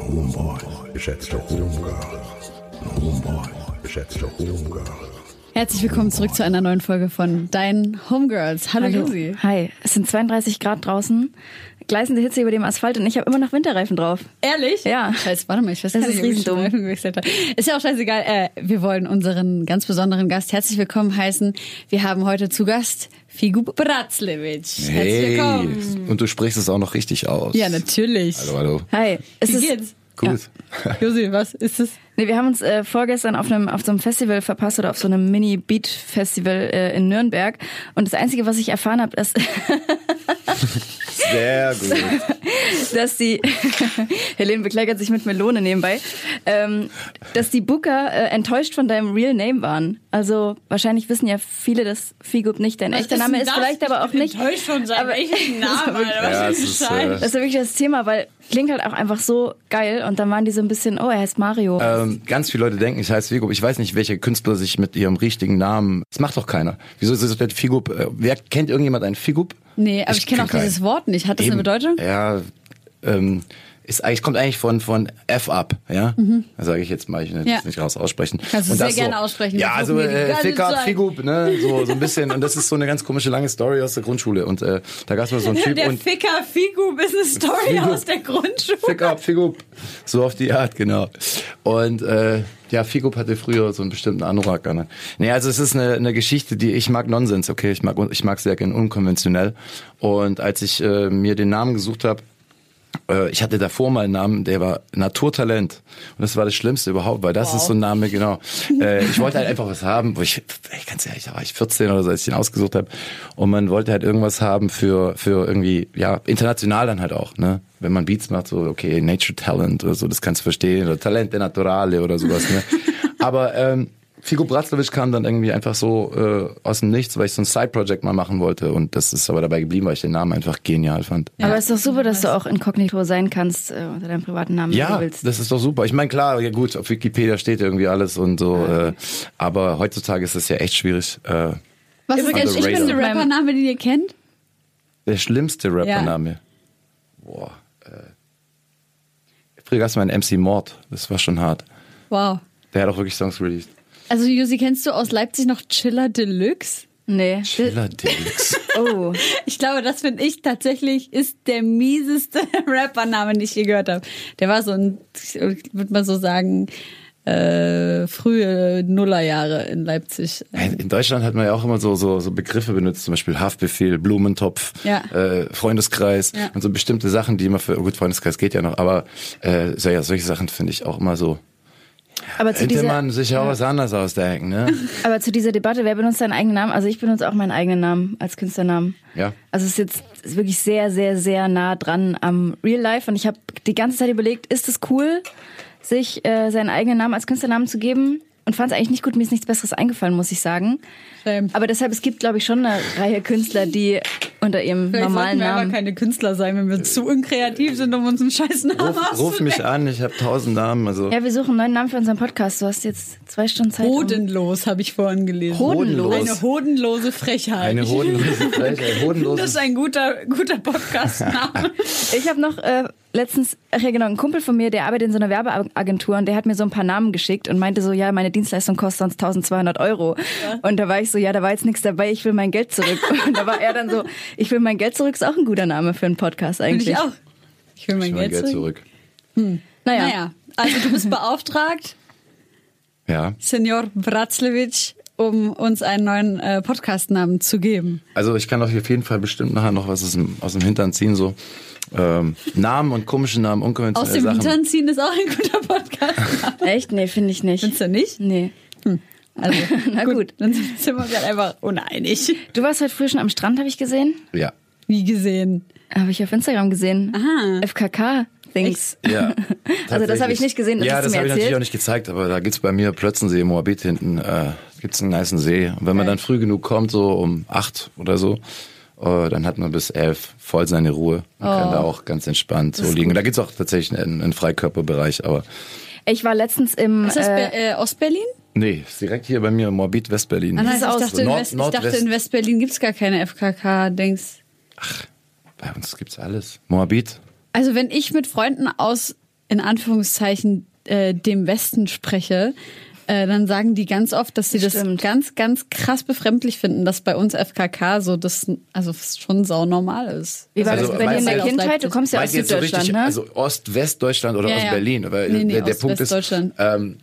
und Homeboys, geschätzte Homegirls und Homeboys, geschätzte Homegirls. Herzlich willkommen zurück zu einer neuen Folge von Deinen Homegirls. Hallo, Hallo. Josi. Hi, es sind 32 Grad draußen, gleißende Hitze über dem Asphalt und ich habe immer noch Winterreifen drauf. Ehrlich? Ja. Scheiße, warte mal, ich weiß Das gar ist nicht, ob ich gewechselt habe. Ist ja auch scheißegal. Äh, wir wollen unseren ganz besonderen Gast herzlich willkommen heißen. Wir haben heute zu Gast Figu Bratzlewitsch. Herzlich willkommen. Und du sprichst es auch noch richtig aus. Ja, natürlich. Hallo, hallo. Hi, es Wie ist, geht's? Gut. Josi, was ist es? nee, wir haben uns äh, vorgestern auf einem auf so einem Festival verpasst oder auf so einem Mini Beat Festival äh, in Nürnberg und das einzige, was ich erfahren habe, ist, Sehr gut. Dass die Helene bekleckert sich mit Melone nebenbei, ähm, dass die Booker äh, enttäuscht von deinem Real Name waren. Also wahrscheinlich wissen ja viele, dass Figub nicht dein echter Name ist, vielleicht aber auch nicht. Enttäuscht von seinem Aber- echten Namen, Alter. Was Ja, ein ist, äh, Das ist ja wirklich das Thema, weil klingt halt auch einfach so geil und dann waren die so ein bisschen, oh, er heißt Mario. Ähm, ganz viele Leute denken, ich heiße Figup. Ich weiß nicht, welche Künstler sich mit ihrem richtigen Namen. Das macht doch keiner. Wieso ist das Figup? Äh, wer kennt irgendjemand einen Figup? Nee, aber ich, kenne auch kenn dieses keinen. Wort nicht. Hat das eine Eben. Bedeutung? Ja, ähm, ist eigentlich kommt eigentlich von von F up, ja. Da sage ich jetzt mal, ich will Mhm. Ja. das nicht raus aussprechen. Kannst du sehr das gerne aussprechen. Ja, also äh, ganze Fick up, Zeit. Figup, ne, so so ein bisschen. Und das ist so eine ganz komische lange Story aus der Grundschule. Und äh, da gab es mal so einen Typ Der und Ficker Figu ist eine Story Figu. aus der Grundschule. Fick up, Figup. So auf die Art, genau. Und äh, ja, Figup hatte früher so einen bestimmten Anorak an. Nee, also es ist eine, eine Geschichte, die ich mag Nonsens, okay, ich mag ich mag sehr gern unkonventionell. Und als ich äh, mir den Namen gesucht habe, ich hatte davor mal einen Namen, der war Naturtalent. Und das war das Schlimmste überhaupt, weil das ist so ein Name, genau. Äh, ich wollte halt einfach was haben, wo ich, ey, ganz ehrlich, da war ich 14 oder so, als ich den ausgesucht habe. Und man wollte halt irgendwas haben für, für irgendwie, ja, international dann halt auch, ne? Wenn man Beats macht, so, okay, Nature Talent oder so, das kannst du verstehen, oder Talente Naturale oder sowas, ne? Aber, ähm, Figo Bratzlowitsch kam dann irgendwie einfach so äh, aus dem Nichts, weil ich so ein Side-Project mal machen wollte. Und das ist aber dabei geblieben, weil ich den Namen einfach genial fand. aber es ist doch super, dass du auch inkognito sein kannst äh, unter deinem privaten Namen, wenn Ja, du willst. das ist doch super. Ich meine, klar, ja gut, auf Wikipedia steht irgendwie alles und so, äh, aber heutzutage ist es ja echt schwierig. Äh, Was ist der Under schlimmste. Rappername, den ihr kennt? der schlimmste Rappername. Boah. Äh, früher gab es mal einen MC Mord, das war schon hart. Wow. Der hat auch wirklich Songs released. Also Josi, kennst du aus Leipzig noch Chiller Deluxe? Nee. Chiller Deluxe. Oh. Ich glaube, das finde ich tatsächlich ist der mieseste Rappername, den ich je gehört habe. Der war so ein, ich würde mal so sagen, äh, frühe Nullerjahre in Leipzig. In Deutschland hat man ja auch immer so, so, so Begriffe benutzt, zum Beispiel Haftbefehl, Blumentopf, Ja. äh, Freundeskreis Ja. und so bestimmte Sachen, die immer für, gut, Freundeskreis geht ja noch, aber äh, so, ja, solche Sachen finde ich auch immer so. Aber zu, Hätte dieser, man sich auch was anderes ausdenken, ne? aber zu dieser Debatte, wer benutzt seinen eigenen Namen? Also ich benutze auch meinen eigenen Namen als Künstlernamen. Ja. Also es ist jetzt ist wirklich sehr, sehr, sehr nah dran am Real Life. Und ich habe die ganze Zeit überlegt, ist es cool, sich äh, seinen eigenen Namen als Künstlernamen zu geben? Und fand es eigentlich nicht gut. Mir ist nichts Besseres eingefallen, muss ich sagen. Shame. Aber deshalb, es gibt, glaube ich, schon eine Reihe Künstler, die unter ihrem Vielleicht normalen wir aber Namen. keine Künstler sein, wenn wir zu unkreativ sind, um uns einen scheiß Namen Ruf, ruf mich an, ich habe tausend Namen. Also Ja, wir suchen einen neuen Namen für unseren Podcast. Du hast jetzt zwei Stunden Zeit. um- Hodenlos, habe ich vorhin gelesen. Hodenlos. Eine hodenlose Frechheit. eine hodenlose Frechheit, das hodenloses ist ein guter, guter Podcast-Name. Ich habe noch äh, letztens, ach ja genau, ein Kumpel von mir, der arbeitet in so einer Werbeagentur und der hat mir so ein paar Namen geschickt und meinte so, ja, meine Dienstleistung kostet sonst 1200 Euro. Und da war ich so, ja, da war jetzt nichts dabei, ich will mein Geld zurück. Und da war er dann so, ich will mein Geld zurück, ist auch ein guter Name für einen Podcast Finde eigentlich. ich auch. Ich will mein, Ich mein Geld, zurück. Naja, Naja, also du bist beauftragt, Ja, Senior Bratzlewitsch, um uns einen neuen äh, Podcast-Namen zu geben. also ich kann auf jeden Fall bestimmt nachher noch was aus dem, aus dem Hintern ziehen, so ähm, Namen und komische Namen, Aus unkonventionelle dem Sachen. Hintern ziehen ist auch ein guter Podcast. echt? Nee, finde ich nicht. Findest du nicht? Nee. Also, Na gut. Dann sind wir uns halt einfach uneinig. Du warst heute früh schon am Strand, habe ich gesehen. Ja, Wie gesehen. Habe ich auf Instagram gesehen. Aha. FKK-Things. ja. Also das habe ich nicht gesehen, das ja, das habe ich natürlich auch nicht gezeigt, aber da gibt's bei mir Plötzensee, Moabit hinten, äh, gibt's einen niceen See. Und wenn man dann früh genug kommt, so um acht oder so, äh, dann hat man bis elf voll seine Ruhe. Man kann Oh. da auch ganz entspannt so liegen. Da gibt's auch tatsächlich einen, einen Freikörperbereich, aber Ich war letztens im... Ist das äh, äh, Ostberlin? nee, ist direkt hier bei mir, Moabit, Westberlin. Ah, ich, dachte, so Nord- West, ich dachte, in Westberlin gibt's gar keine FKK-Dings. Bei uns gibt's alles. Moabit. Also wenn ich mit Freunden aus, in Anführungszeichen, äh, dem Westen spreche, äh, dann sagen die ganz oft, dass sie das Stimmt. ganz, ganz krass befremdlich finden, dass bei uns FKK so das, also schon sau normal ist. Wie war Also, das bei dir in der Kindheit? Du kommst ja aus jetzt so Süddeutschland, richtig, ne? also Ost-West-Deutschland oder Ja, aus ja. Berlin? Aber Nee, nee, der, der Punkt ist, Ost-West-Deutschland. ähm,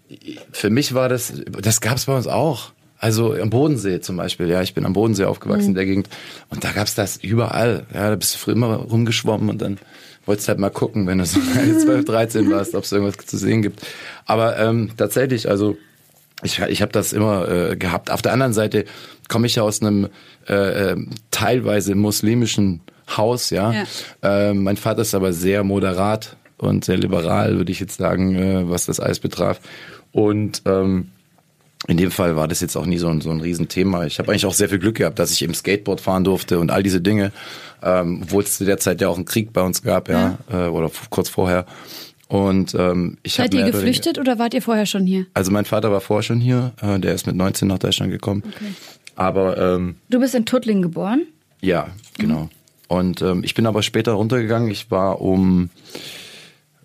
für mich war das, das gab's bei uns auch. Also am Bodensee zum Beispiel, ja, ich bin am Bodensee aufgewachsen Mhm. in der Gegend und da gab's das überall. Ja, da bist du früher immer rumgeschwommen und dann wolltest halt mal gucken, wenn du so 12, 13 warst, ob es irgendwas zu sehen gibt. Aber ähm, tatsächlich, also ich, ich habe das immer äh, gehabt. Auf der anderen Seite komme ich ja aus einem äh, äh, teilweise muslimischen Haus, ja. Ja. Äh, mein Vater ist aber sehr moderat und sehr liberal, würde ich jetzt sagen, äh, was das alles betraf. Und ähm, in dem Fall war das jetzt auch nie so ein, so ein Riesenthema. Ich habe eigentlich auch sehr viel Glück gehabt, dass ich eben Skateboard fahren durfte und all diese Dinge, ähm, obwohl es zu der Zeit ja auch einen Krieg bei uns gab, ja, Äh, oder kurz vorher. Und ähm, ich Seid habe ihr mehr oder geflüchtet oder wart ihr vorher schon hier? also mein Vater war vorher schon hier, äh, der ist mit 19 nach Deutschland gekommen. Aber ähm, Du bist in Tuttlingen geboren? ja, genau. Und ähm, ich bin aber später runtergegangen. Ich war um,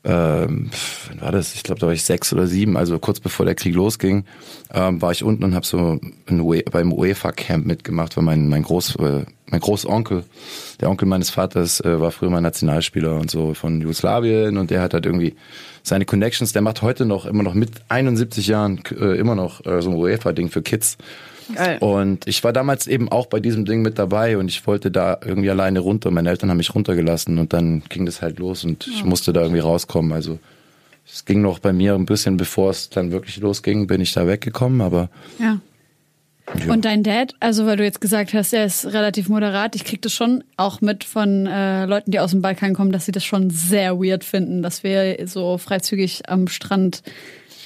ähm, wann war das? Ich glaube, da war ich sechs oder sieben, also kurz bevor der Krieg losging, ähm, war ich unten und habe so ein beim UEFA-Camp mitgemacht, weil mein mein Groß äh, mein Großonkel, der Onkel meines Vaters, äh, war früher mal Nationalspieler und so von Jugoslawien und der hat halt irgendwie seine Connections. Der macht heute noch immer noch mit 71 Jahren äh, immer noch äh, so ein UEFA-Ding für Kids. Geil. Und ich war damals eben auch bei diesem Ding mit dabei und ich wollte da irgendwie alleine runter. Meine Eltern haben mich runtergelassen und dann ging das halt los und ich musste da irgendwie rauskommen. Also es ging noch bei mir ein bisschen, bevor es dann wirklich losging, bin ich da weggekommen, aber Ja. Ja. Und dein Dad, also weil du jetzt gesagt hast, er ist relativ moderat, ich krieg das schon auch mit von äh, Leuten, die aus dem Balkan kommen, dass sie das schon sehr weird finden, dass wir so freizügig am Strand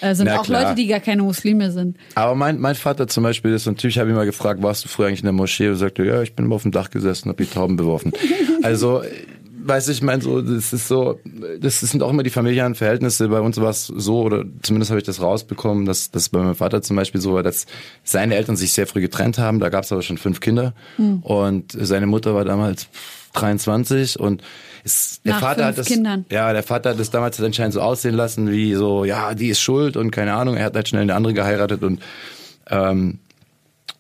äh, sind. Na auch klar. Leute, die gar keine Muslime sind. Aber mein, mein Vater zum Beispiel ist natürlich, habe ich mal gefragt, warst du früher eigentlich in der Moschee? Und sagte, ja, ich bin immer auf dem Dach gesessen, habe die Tauben beworfen. also, weißt du, ich meine, so, das ist so, das sind auch immer die familiären Verhältnisse. Bei uns war es so, oder zumindest habe ich das rausbekommen, dass das bei meinem Vater zum Beispiel so war, dass seine Eltern sich sehr früh getrennt haben. Da gab es aber schon fünf Kinder. Und seine Mutter war damals 23 und es, der Nach Vater hat das, Kindern. ja, der Vater hat das damals anscheinend so aussehen lassen, wie so, ja, die ist schuld und keine Ahnung. Er hat halt schnell eine andere geheiratet und ähm,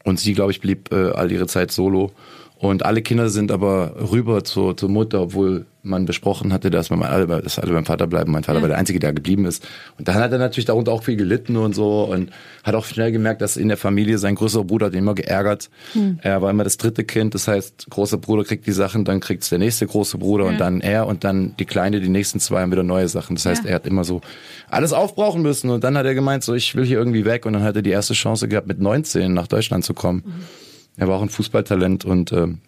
und sie, glaube ich, blieb äh, all ihre Zeit solo. Und alle Kinder sind aber rüber zur, zur Mutter, obwohl man besprochen hatte, dass man alle, dass alle beim Vater bleiben. Mein Vater Ja. war der Einzige, der geblieben ist. Und dann hat er natürlich darunter auch viel gelitten und so und hat auch schnell gemerkt, dass in der Familie sein größerer Bruder hat ihn immer geärgert. Hm. Er war immer das dritte Kind, das heißt, großer Bruder kriegt die Sachen, dann kriegt's der nächste große Bruder Ja. und dann er und dann die Kleine, die nächsten zwei haben wieder neue Sachen. Das heißt, Ja. er hat immer so alles aufbrauchen müssen und dann hat er gemeint, so ich will hier irgendwie weg und dann hat er die erste Chance gehabt, mit 19 nach Deutschland zu kommen. Mhm. Er war auch ein Fußballtalent und ähm,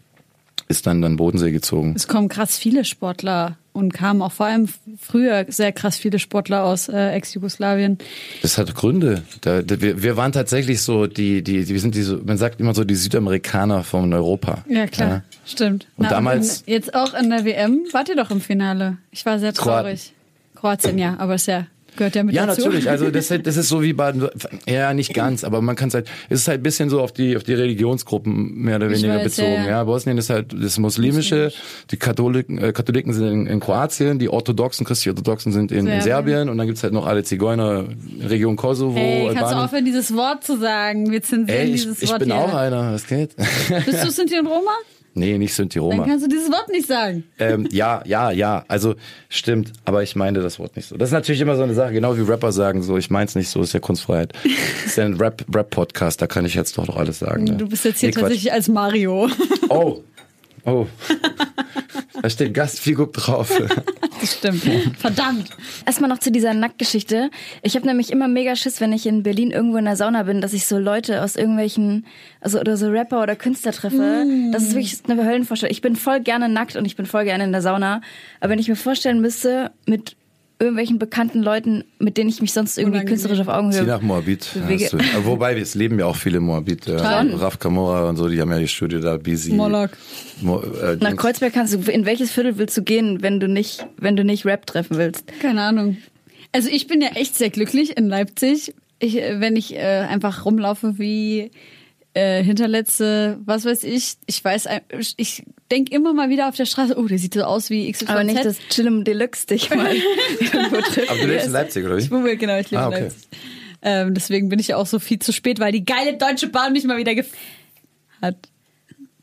ist dann dann Bodensee gezogen. Es kommen krass viele Sportler und kamen auch vor allem früher sehr krass viele Sportler aus äh, Ex-Jugoslawien. Das hat Gründe. Da, da, wir, wir waren tatsächlich so die, die, die wir sind diese, man sagt immer so die Südamerikaner von Europa. Ja, klar. Ja. Stimmt. Und damals- in, jetzt auch in der WM wart ihr doch im Finale. Ich war sehr traurig. Kroatien, ja, aber ist ja, gehört ja mit Ja, dazu. natürlich. Also das, das ist so wie Baden, ja nicht ganz, aber man kann es halt, es ist halt ein bisschen so auf die auf die Religionsgruppen mehr oder Ich weniger weiß, bezogen. ja, Ja, ja. Bosnien ist halt das muslimische, die Katholiken, äh, Katholiken sind in, in Kroatien, die orthodoxen, christlich-orthodoxen sind in, in Serbien. Serbien und dann gibt's halt noch alle Zigeuner Region Kosovo, Hey, kannst du aufhören, dieses Wort zu sagen? Wir zensieren Ey, ich, dieses ich Wort bin hier. auch einer, was geht? Bist du Sinti und Roma? nee, nicht Sinti Dann kannst du dieses Wort nicht sagen. Ähm, ja, ja, ja. Also stimmt, aber ich meine das Wort nicht so. Das ist natürlich immer so eine Sache, genau wie Rapper sagen so, ich meins nicht so, ist ja Kunstfreiheit. Das ist ja ein Rap, Rap-Podcast, da kann ich jetzt doch doch alles sagen. Ne? Du bist jetzt hier Nee, tatsächlich als Mario. Oh. Oh. Da steht Gastfigur drauf. Das stimmt. Verdammt. Erstmal noch zu dieser Nacktgeschichte. Ich habe nämlich immer mega Schiss, wenn ich in Berlin irgendwo in der Sauna bin, dass ich so Leute aus irgendwelchen, also oder so Rapper oder Künstler treffe. Das ist wirklich eine Höllenvorstellung. Ich bin voll gerne nackt und ich bin voll gerne in der Sauna. Aber wenn ich mir vorstellen müsste, mit irgendwelchen bekannten Leuten, mit denen ich mich sonst irgendwie Unangenehm. künstlerisch auf Zieh Augenhöhe nach Moabit. Bewege-. Aber Wobei, es leben ja auch viele Moabit. Äh. Raf Kamora und so, die haben ja die Studie da, Busy. Moloch. Mo, äh, Nach. Kreuzberg kannst du, in welches Viertel willst du gehen, wenn du nicht, wenn du nicht Rap treffen willst? Keine Ahnung. Also ich bin ja echt sehr glücklich in Leipzig, ich, äh, wenn ich äh, einfach rumlaufe wie äh, hinterletzte, was weiß ich. Ich weiß, ich denke immer mal wieder auf der Straße, oh, der sieht so aus wie XYZ. Aber nicht das Chillum Deluxe dich mal irgendwo trifft. Aber du lebst in Leipzig, oder wie? Ich wohne, genau, ich lebe Ah, in okay. Leipzig. Ähm, deswegen bin ich ja auch so viel zu spät, weil die geile Deutsche Bahn mich mal wieder gef hat.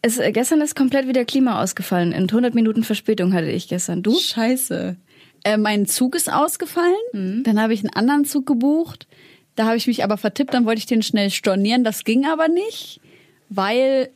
Es, äh, gestern ist komplett wieder Klima ausgefallen. In 100 Minuten Verspätung hatte ich gestern. Du? Scheiße. Äh, mein Zug ist ausgefallen. Dann habe ich einen anderen Zug gebucht. Da habe ich mich aber vertippt, dann wollte ich den schnell stornieren. Das ging aber nicht, weil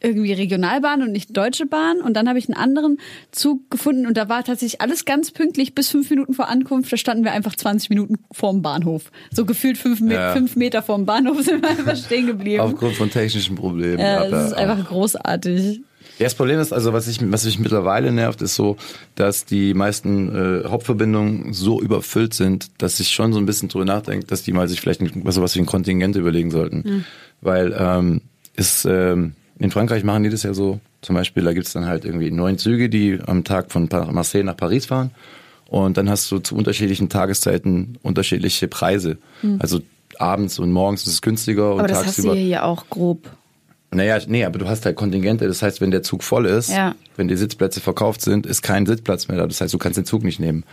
irgendwie Regionalbahn und nicht Deutsche Bahn. Und dann habe ich einen anderen Zug gefunden und da war tatsächlich alles ganz pünktlich bis fünf Minuten vor Ankunft. Da standen wir einfach 20 Minuten vorm Bahnhof. So gefühlt fünf, Me Ja. fünf Meter vorm Bahnhof sind wir einfach stehen geblieben. Aufgrund von technischen Problemen. ja, das ist einfach großartig. Ja, das Problem ist, also was, ich, was mich mittlerweile nervt, ist so, dass die meisten äh, Hauptverbindungen so überfüllt sind, dass ich schon so ein bisschen drüber nachdenke, dass die mal sich vielleicht ein, was, was wie ein Kontingent überlegen sollten. Weil ähm, ist, ähm, in Frankreich machen die das ja so, zum Beispiel, da gibt's dann halt irgendwie neun Züge, die am Tag von Marseille nach Paris fahren. Und dann hast du zu unterschiedlichen Tageszeiten unterschiedliche Preise. Also abends und morgens ist es günstiger und Aber das hast du tagsüber. hier ja auch grob. Naja, nee, aber du hast halt Kontingente. Das heißt, wenn der Zug voll ist, Ja. wenn die Sitzplätze verkauft sind, ist kein Sitzplatz mehr da. Das heißt, du kannst den Zug nicht nehmen.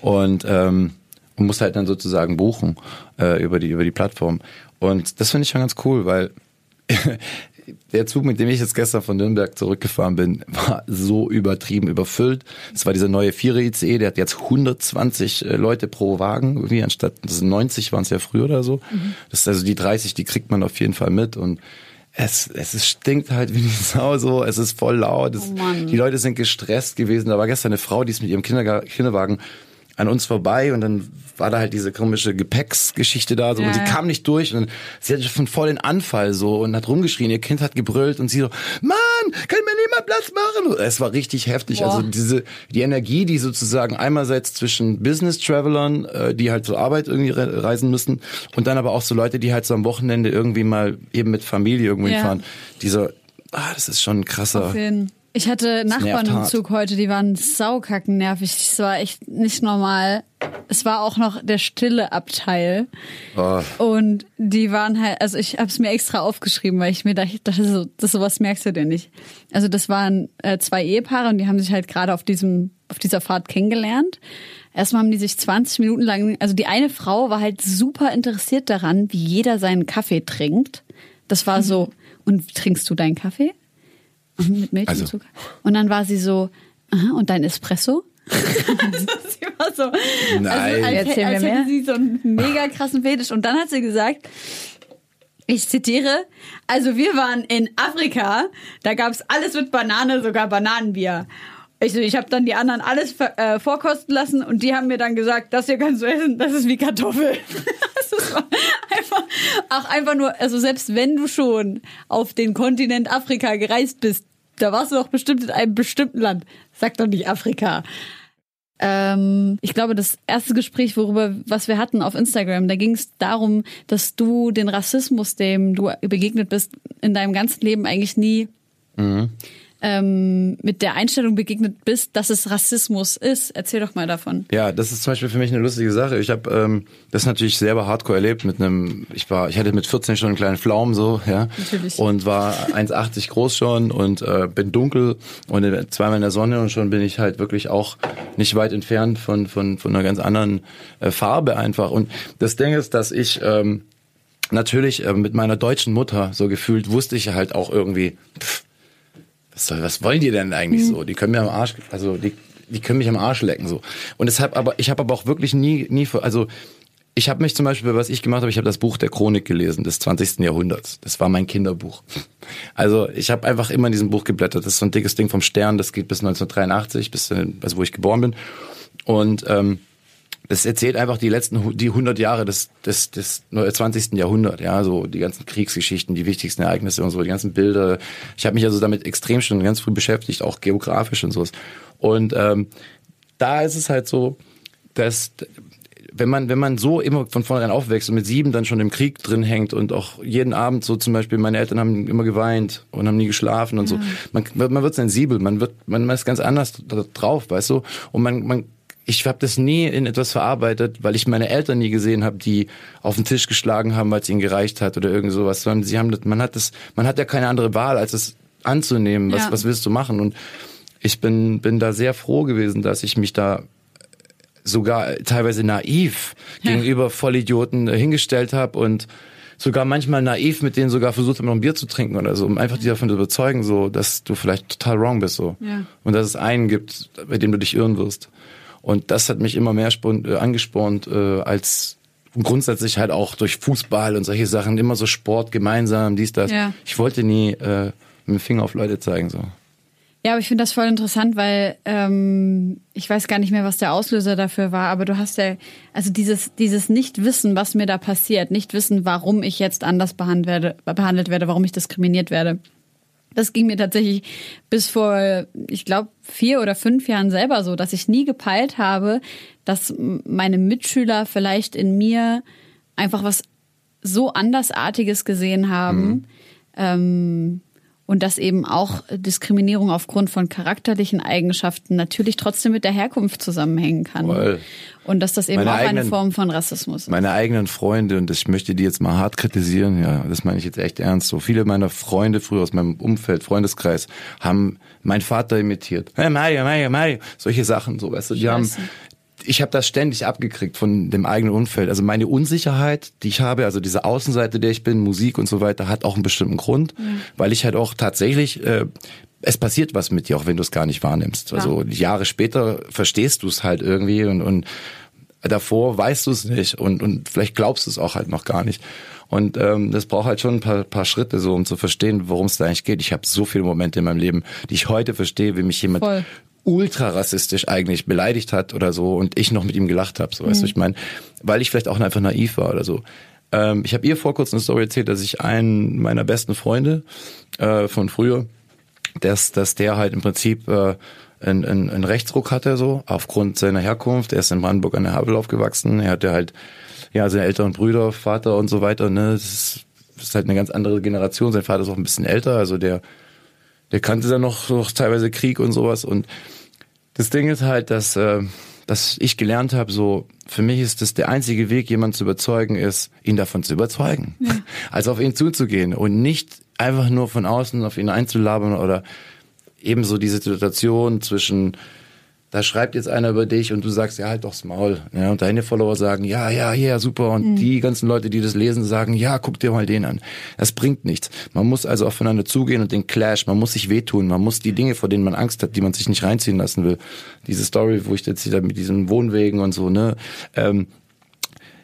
Und ähm, und musst halt dann sozusagen buchen äh, über die über die Plattform. Und das finde ich schon ganz cool, weil der Zug, mit dem ich jetzt gestern von Nürnberg zurückgefahren bin, war so übertrieben überfüllt. Es war dieser neue Vierer ICE, der hat jetzt 120 äh, Leute pro Wagen, irgendwie anstatt das sind 90 waren es ja früher oder so. Das ist also die 30, die kriegt man auf jeden Fall mit und es, es ist, stinkt halt wie die Sau so, es ist voll laut, es, Oh die Leute sind gestresst gewesen. Da war gestern eine Frau, die ist mit ihrem Kinderwagen an uns vorbei und dann war da halt diese komische Gepäcksgeschichte da so Ja, und sie ja. kam nicht durch und sie hatte schon voll den Anfall so und hat rumgeschrien, ihr Kind hat gebrüllt und sie so, Mann, kann mir niemand Platz machen? Es war richtig heftig, Boah. also diese, die Energie, die sozusagen einerseits zwischen Business-Travelern, äh, die halt zur Arbeit irgendwie re reisen müssen und dann aber auch so Leute, die halt so am Wochenende irgendwie mal eben mit Familie irgendwo Ja. hinfahren, dieser, ah, das ist schon ein krasser. Ich hatte Nachbarn im. Zug heute, die waren saukacken nervig. Es war echt nicht normal. Es war auch noch der stille Abteil. Oh. Und die waren halt, also ich habe es mir extra aufgeschrieben, weil ich mir dachte, so, das sowas merkst du dir nicht. Also das waren äh, zwei Ehepaare und die haben sich halt gerade auf diesem auf dieser Fahrt kennengelernt. Erstmal haben die sich 20 Minuten lang, also die eine Frau war halt super interessiert daran, wie jeder seinen Kaffee trinkt. Das war so, und wie trinkst du deinen Kaffee? Mhm, Mit Milch Also- und Zucker. Und dann war sie so, aha, und dein Espresso? sie war so, Nein. also als, Erzähl mir als mehr. hätte sie so einen mega krassen Fetisch. Und dann hat sie gesagt, ich zitiere, also wir waren in Afrika, da gab's alles mit Banane, sogar Bananenbier. Ich, so, ich habe dann die anderen alles äh, vorkosten lassen und die haben mir dann gesagt, das hier kannst du essen, das ist wie Kartoffel. das war einfach, auch einfach nur, also selbst wenn du schon auf den Kontinent Afrika gereist bist, Da warst du doch bestimmt in einem bestimmten Land. Sag doch nicht Afrika. Ähm, ich glaube, das erste Gespräch, worüber, was wir hatten auf Instagram, da ging es darum, dass du den Rassismus, dem du begegnet bist, in deinem ganzen Leben eigentlich nie mhm ähm, mit der Einstellung begegnet bist, dass es Rassismus ist. Erzähl doch mal davon. Ja, das ist zum Beispiel für mich eine lustige Sache. Ich habe ähm, das natürlich selber hardcore erlebt mit einem, ich war, ich hatte mit 14 schon einen kleinen Pflaumen so, ja. Natürlich. Und war 1,80 groß schon und äh, bin dunkel und zweimal in der Sonne und schon bin ich halt wirklich auch nicht weit entfernt von, von, von einer ganz anderen äh, Farbe einfach. Und das Ding ist, dass ich ähm, natürlich äh, mit meiner deutschen Mutter so gefühlt wusste ich halt auch irgendwie, pff, was, soll, was wollen die denn eigentlich mhm. so? Die können mir am Arsch, also die, die können mich am Arsch lecken so. Und deshalb aber, ich habe aber auch wirklich nie, nie, also ich habe mich zum Beispiel, was ich gemacht habe, ich habe das Buch der Chronik gelesen des 20. Jahrhunderts. Das war mein Kinderbuch. Also ich habe einfach immer in diesem Buch geblättert. Das ist so ein dickes Ding vom Stern, das geht bis 1983, bis also wo ich geboren bin. Und ähm, das erzählt einfach die letzten die 100 Jahre des, des, des 20. Jahrhunderts, ja, so die ganzen Kriegsgeschichten, die wichtigsten Ereignisse und so, die ganzen Bilder. Ich habe mich also damit extrem schon ganz früh beschäftigt, auch geografisch und sowas. Und ähm, da ist es halt so, dass wenn man, wenn man so immer von vornherein aufwächst und mit sieben dann schon im Krieg drin hängt und auch jeden Abend so zum Beispiel, meine Eltern haben immer geweint und haben nie geschlafen und ja. so. Man, man wird sensibel, man wird, man ist ganz anders drauf, weißt du? Und man, man ich habe das nie in etwas verarbeitet, weil ich meine Eltern nie gesehen habe, die auf den Tisch geschlagen haben, weil es ihnen gereicht hat oder irgend sowas. Sondern sie haben das, man hat das, man hat ja keine andere Wahl, als es anzunehmen. Was, ja. was willst du machen? Und ich bin, bin da sehr froh gewesen, dass ich mich da sogar teilweise naiv ja. gegenüber Vollidioten hingestellt habe und sogar manchmal naiv mit denen sogar versucht habe, noch ein Bier zu trinken oder so, um einfach die davon zu überzeugen, so, dass du vielleicht total wrong bist, so. Ja. Und dass es einen gibt, bei dem du dich irren wirst. Und das hat mich immer mehr äh, angespornt, äh, als grundsätzlich halt auch durch Fußball und solche Sachen, immer so Sport gemeinsam, dies, das. Ja. Ich wollte nie äh, mit dem Finger auf Leute zeigen. so. Ja, aber ich finde das voll interessant, weil ähm, ich weiß gar nicht mehr, was der Auslöser dafür war, aber du hast ja, also dieses, dieses Nicht-Wissen, was mir da passiert, nicht wissen, warum ich jetzt anders behandelt werde, behandelt werde, warum ich diskriminiert werde. Das ging mir tatsächlich bis vor, ich glaube, vier oder fünf Jahren selber so, dass ich nie gepeilt habe, dass meine Mitschüler vielleicht in mir einfach was so andersartiges gesehen haben. Mhm. Ähm, und dass eben auch Diskriminierung aufgrund von charakterlichen Eigenschaften natürlich trotzdem mit der Herkunft zusammenhängen kann. Voll. Und dass das eben meine auch eigenen, eine Form von Rassismus ist. Meine eigenen Freunde, und ich möchte die jetzt mal hart kritisieren, ja, das meine ich jetzt echt ernst. So viele meiner Freunde früher aus meinem Umfeld, Freundeskreis, haben meinen Vater imitiert. Hey Mario, Mario, Mario. Solche Sachen, so, weißt du, die Scheiße. haben, ich habe das ständig abgekriegt von dem eigenen Umfeld. Also meine Unsicherheit, die ich habe, also diese Außenseite, der ich bin, Musik und so weiter, hat auch einen bestimmten Grund, ja. weil ich halt auch tatsächlich äh, es passiert was mit dir, auch wenn du es gar nicht wahrnimmst. Also Jahre später verstehst du es halt irgendwie und, und davor weißt du es nicht und, und vielleicht glaubst du es auch halt noch gar nicht. Und ähm, das braucht halt schon ein paar, paar Schritte, so um zu verstehen, worum es da eigentlich geht. Ich habe so viele Momente in meinem Leben, die ich heute verstehe, wie mich jemand Voll ultra rassistisch eigentlich beleidigt hat oder so und ich noch mit ihm gelacht habe, so mhm. weißt du, mhm. ich meine, weil ich vielleicht auch einfach naiv war oder so. Ähm, ich habe ihr vor kurzem eine Story erzählt, dass ich einen meiner besten Freunde äh, von früher, dass, dass der halt im Prinzip äh, einen, einen, einen Rechtsruck hatte, so aufgrund seiner Herkunft. Er ist in Brandenburg an der Havel aufgewachsen. Er hatte halt ja seine älteren Brüder, Vater und so weiter. Ne, das ist, das ist halt eine ganz andere Generation. Sein Vater ist auch ein bisschen älter, also der der kannte dann noch, noch teilweise Krieg und sowas. Und das Ding ist halt, dass, äh, dass ich gelernt habe, so für mich ist das der einzige Weg, jemanden zu überzeugen, ist, ihn davon zu überzeugen. Ja. Also auf ihn zuzugehen und nicht einfach nur von außen auf ihn einzulabern oder eben so diese Situation zwischen da schreibt jetzt einer über dich und du sagst, ja, halt doch's Maul. Ja, und deine Follower sagen, ja, ja, ja, super. Und mhm. die ganzen Leute, die das lesen, sagen, ja, guck dir mal den an. Das bringt nichts. Man muss also aufeinander zugehen und den Clash, man muss sich wehtun, man muss die Dinge, vor denen man Angst hat, die man sich nicht reinziehen lassen will. Diese Story, wo ich jetzt wieder mit diesen Wohnwegen und so, ne, ähm,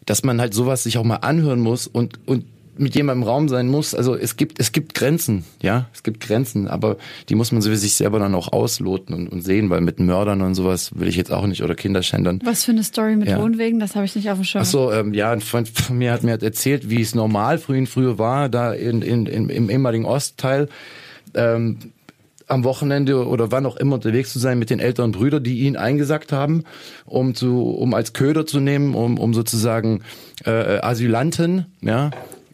dass man halt sowas sich auch mal anhören muss und, und mit jemandem im Raum sein muss. Also es gibt, es gibt Grenzen, ja, es gibt Grenzen, aber die muss man sich selber dann auch ausloten und, und sehen, weil mit Mördern und sowas will ich jetzt auch nicht oder Kinderschändern. Was für eine Story mit ja. Wohnwegen, das habe ich nicht auf dem Schirm. Ach so, ähm, ja, ein Freund von mir hat mir erzählt, wie es normal früher, früher war, da in, in, in, im ehemaligen Ostteil. Ähm, am Wochenende oder wann auch immer unterwegs zu sein mit den älteren Brüdern, die ihn eingesackt haben, um zu, um als Köder zu nehmen, um, um sozusagen äh, Asylanten, ja,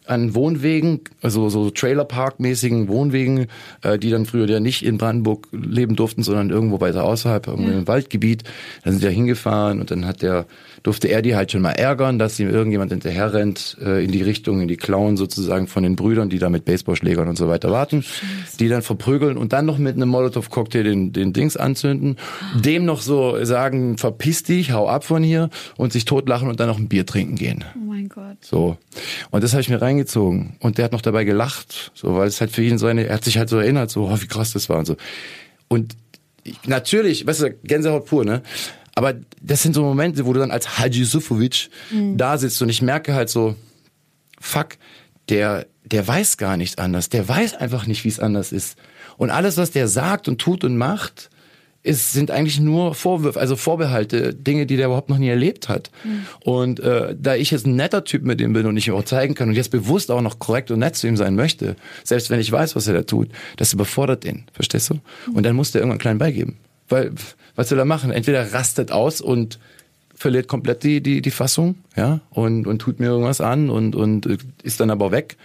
an Wohnwegen, also so Trailerpark-mäßigen Wohnwegen, äh, die dann früher ja nicht in Brandenburg leben durften, sondern irgendwo weiter außerhalb, irgendwo ja. im Waldgebiet. Dann sind die ja hingefahren und dann hat der, durfte er die halt schon mal ärgern, dass ihm irgendjemand hinterher rennt, äh, in die Richtung, in die Klauen sozusagen von den Brüdern, die da mit Baseballschlägern und so weiter warten, Scheiße. die dann verprügeln und dann noch mit einem Molotow-Cocktail den, den Dings anzünden, dem noch so sagen, verpiss dich, hau ab von hier und sich totlachen und dann noch ein Bier trinken gehen. Oh mein Gott. So. Und das habe ich mir reingezogen. Und der hat noch dabei gelacht, so, weil es halt für ihn so eine, er hat sich halt so erinnert, so, oh, wie krass das war und so. Und ich, natürlich, weißt du, Gänsehaut pur, ne? Aber das sind so Momente, wo du dann als Haji Sufovic mhm. da sitzt und ich merke halt so, fuck, der, der weiß gar nicht anders. Der weiß einfach nicht, wie es anders ist. Und alles, was der sagt und tut und macht, ist, sind eigentlich nur Vorwürfe, also Vorbehalte, Dinge, die der überhaupt noch nie erlebt hat. Mhm. Und äh, da ich jetzt ein netter Typ mit ihm bin und ich ihm auch zeigen kann und jetzt bewusst auch noch korrekt und nett zu ihm sein möchte, selbst wenn ich weiß, was er da tut, das überfordert den, verstehst du? Mhm. Und dann muss der irgendwann klein beigeben. Weil, was soll er machen? Entweder rastet aus und verliert komplett die, die, die Fassung, ja, und, und tut mir irgendwas an und, und ist dann aber weg.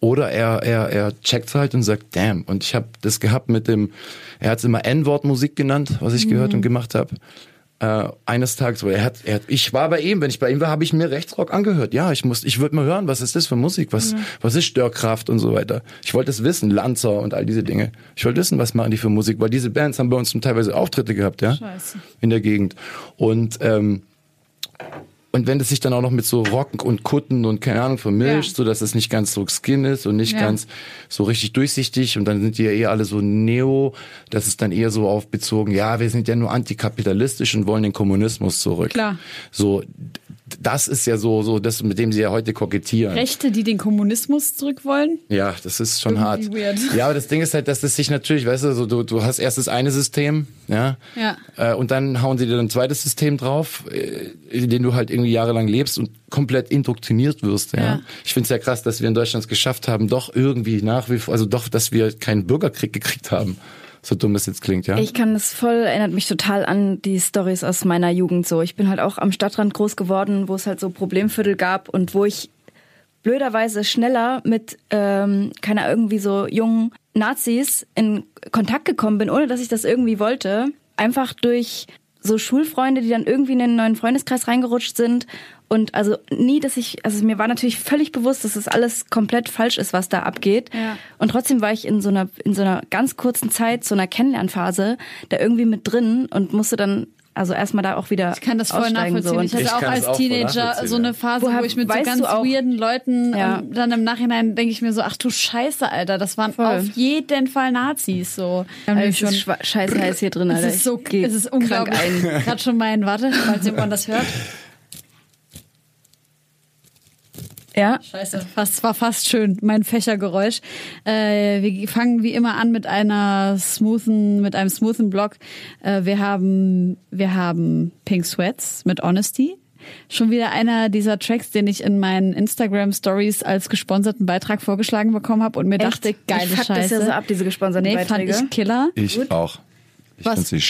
Oder er, er, er checkt halt und sagt, damn. Und ich habe das gehabt mit dem, er hat es immer N-Wort Musik genannt, was ich mhm. gehört und gemacht habe. Äh, eines Tages, weil er hat, er hat, ich war bei ihm, wenn ich bei ihm war, habe ich mir Rechtsrock angehört. Ja, ich muss, ich würde mal hören, was ist das für Musik, was, mhm. was ist Störkraft und so weiter. Ich wollte es wissen, Lanzer und all diese Dinge. Ich wollte wissen, was machen die für Musik, weil diese Bands haben bei uns teilweise Auftritte gehabt, ja, Scheiße. in der Gegend. Und ähm, und wenn das sich dann auch noch mit so Rock und Kutten und keine Ahnung vermischt, ja. so dass es nicht ganz so Skin ist und nicht ja. ganz so richtig durchsichtig und dann sind die ja eher alle so Neo, das ist dann eher so aufbezogen, ja, wir sind ja nur antikapitalistisch und wollen den Kommunismus zurück. Klar. So das ist ja so, so das, mit dem sie ja heute kokettieren. Rechte, die den Kommunismus zurück wollen? Ja, das ist schon Irgendwie hart. Weird. Ja, aber das Ding ist halt, dass das sich natürlich, weißt du, so, du, du hast erst das eine System, ja, ja. Äh, und dann hauen sie dir ein zweites System drauf, äh, in dem du halt irgendwie jahrelang lebst und komplett indoktriniert wirst. Ja. ja. Ich finde es ja krass, dass wir in Deutschland es geschafft haben, doch irgendwie nach wie vor, also doch, dass wir keinen Bürgerkrieg gekriegt haben so dumm es jetzt klingt, ja? Ich kann das voll, erinnert mich total an die Stories aus meiner Jugend so. Ich bin halt auch am Stadtrand groß geworden, wo es halt so Problemviertel gab und wo ich blöderweise schneller mit, ähm, keiner irgendwie so jungen Nazis in Kontakt gekommen bin, ohne dass ich das irgendwie wollte. Einfach durch so Schulfreunde, die dann irgendwie in den neuen Freundeskreis reingerutscht sind und also nie, dass ich, also mir war natürlich völlig bewusst, dass das alles komplett falsch ist, was da abgeht. Ja. Und trotzdem war ich in so einer, in so einer ganz kurzen Zeit, so einer Kennenlernphase, da irgendwie mit drin und musste dann also erstmal da auch wieder. Ich kann das voll nachvollziehen. So. Ich hatte ich auch als auch Teenager so eine Phase, wo, wo ich mit so ganz weirden Leuten ja. dann im Nachhinein denke ich mir so, ach du Scheiße, Alter, das waren voll. auf jeden Fall Nazis so. Also es ist scheiße heiß hier drin, Alter. Es ist so, es ist unglaublich. Gerade schon mein, warte, falls jemand das hört. Ja. Scheiße, fast, war fast schön, mein Fächergeräusch. Äh, wir fangen wie immer an mit einer smoothen, mit einem smoothen Block. Äh, wir haben, wir haben Pink Sweats mit Honesty. Schon wieder einer dieser Tracks, den ich in meinen Instagram Stories als gesponserten Beitrag vorgeschlagen bekommen habe und mir Echt? dachte, geile ich Scheiße. Das ja so ab, diese gesponserten nee, Beiträge. fand ich Killer. Ich Gut. auch. Ich finde sie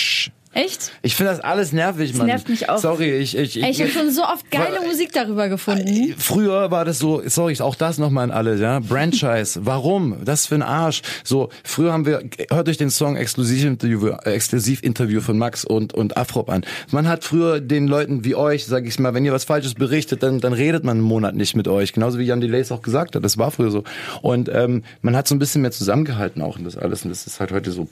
Echt? Ich finde das alles nervig, Mann. Das nervt mich auch. Sorry, ich ich ich, ich habe schon so oft geile war, Musik darüber gefunden. Äh, früher war das so, sorry, auch das nochmal an alle, ja. Franchise. Warum? Das für ein Arsch. So, früher haben wir hört euch den Song Exklusivinterview äh, Exklusivinterview von Max und und Afrop an. Man hat früher den Leuten wie euch, sag ich mal, wenn ihr was falsches berichtet, dann dann redet man einen Monat nicht mit euch, genauso wie Jan Delays auch gesagt hat. Das war früher so. Und ähm, man hat so ein bisschen mehr zusammengehalten auch und das alles und das ist halt heute so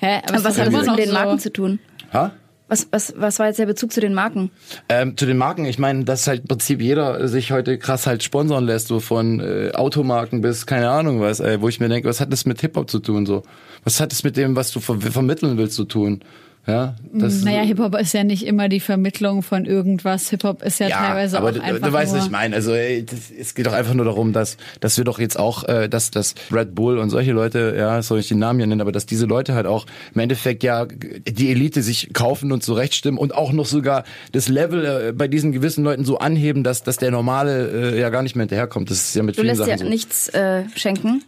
Hä? Aber, was hat das mit den Marken zu tun? Ha? Was, was, was war jetzt der Bezug zu den Marken? Ähm, zu den Marken, ich meine, dass halt im Prinzip jeder sich heute krass halt sponsern lässt, so von äh, Automarken bis keine Ahnung was, ey, wo ich mir denke, was hat das mit Hip-Hop zu tun so? Was hat das mit dem, was du ver vermitteln willst, zu tun? Ja, das naja, Hip-Hop ist ja nicht immer die Vermittlung von irgendwas. Hip-Hop ist ja, ja teilweise aber auch du, einfach du weißt, was ich meine. Also ey, das, es geht doch einfach nur darum, dass, dass wir doch jetzt auch, äh, dass, dass Red Bull und solche Leute, ja, soll ich den Namen ja nennen, aber dass diese Leute halt auch im Endeffekt ja die Elite sich kaufen und zurechtstimmen und auch noch sogar das Level äh, bei diesen gewissen Leuten so anheben, dass, dass der Normale äh, ja gar nicht mehr hinterherkommt. Das ist ja mit du vielen lässt Sachen ja so. nichts äh, schenken.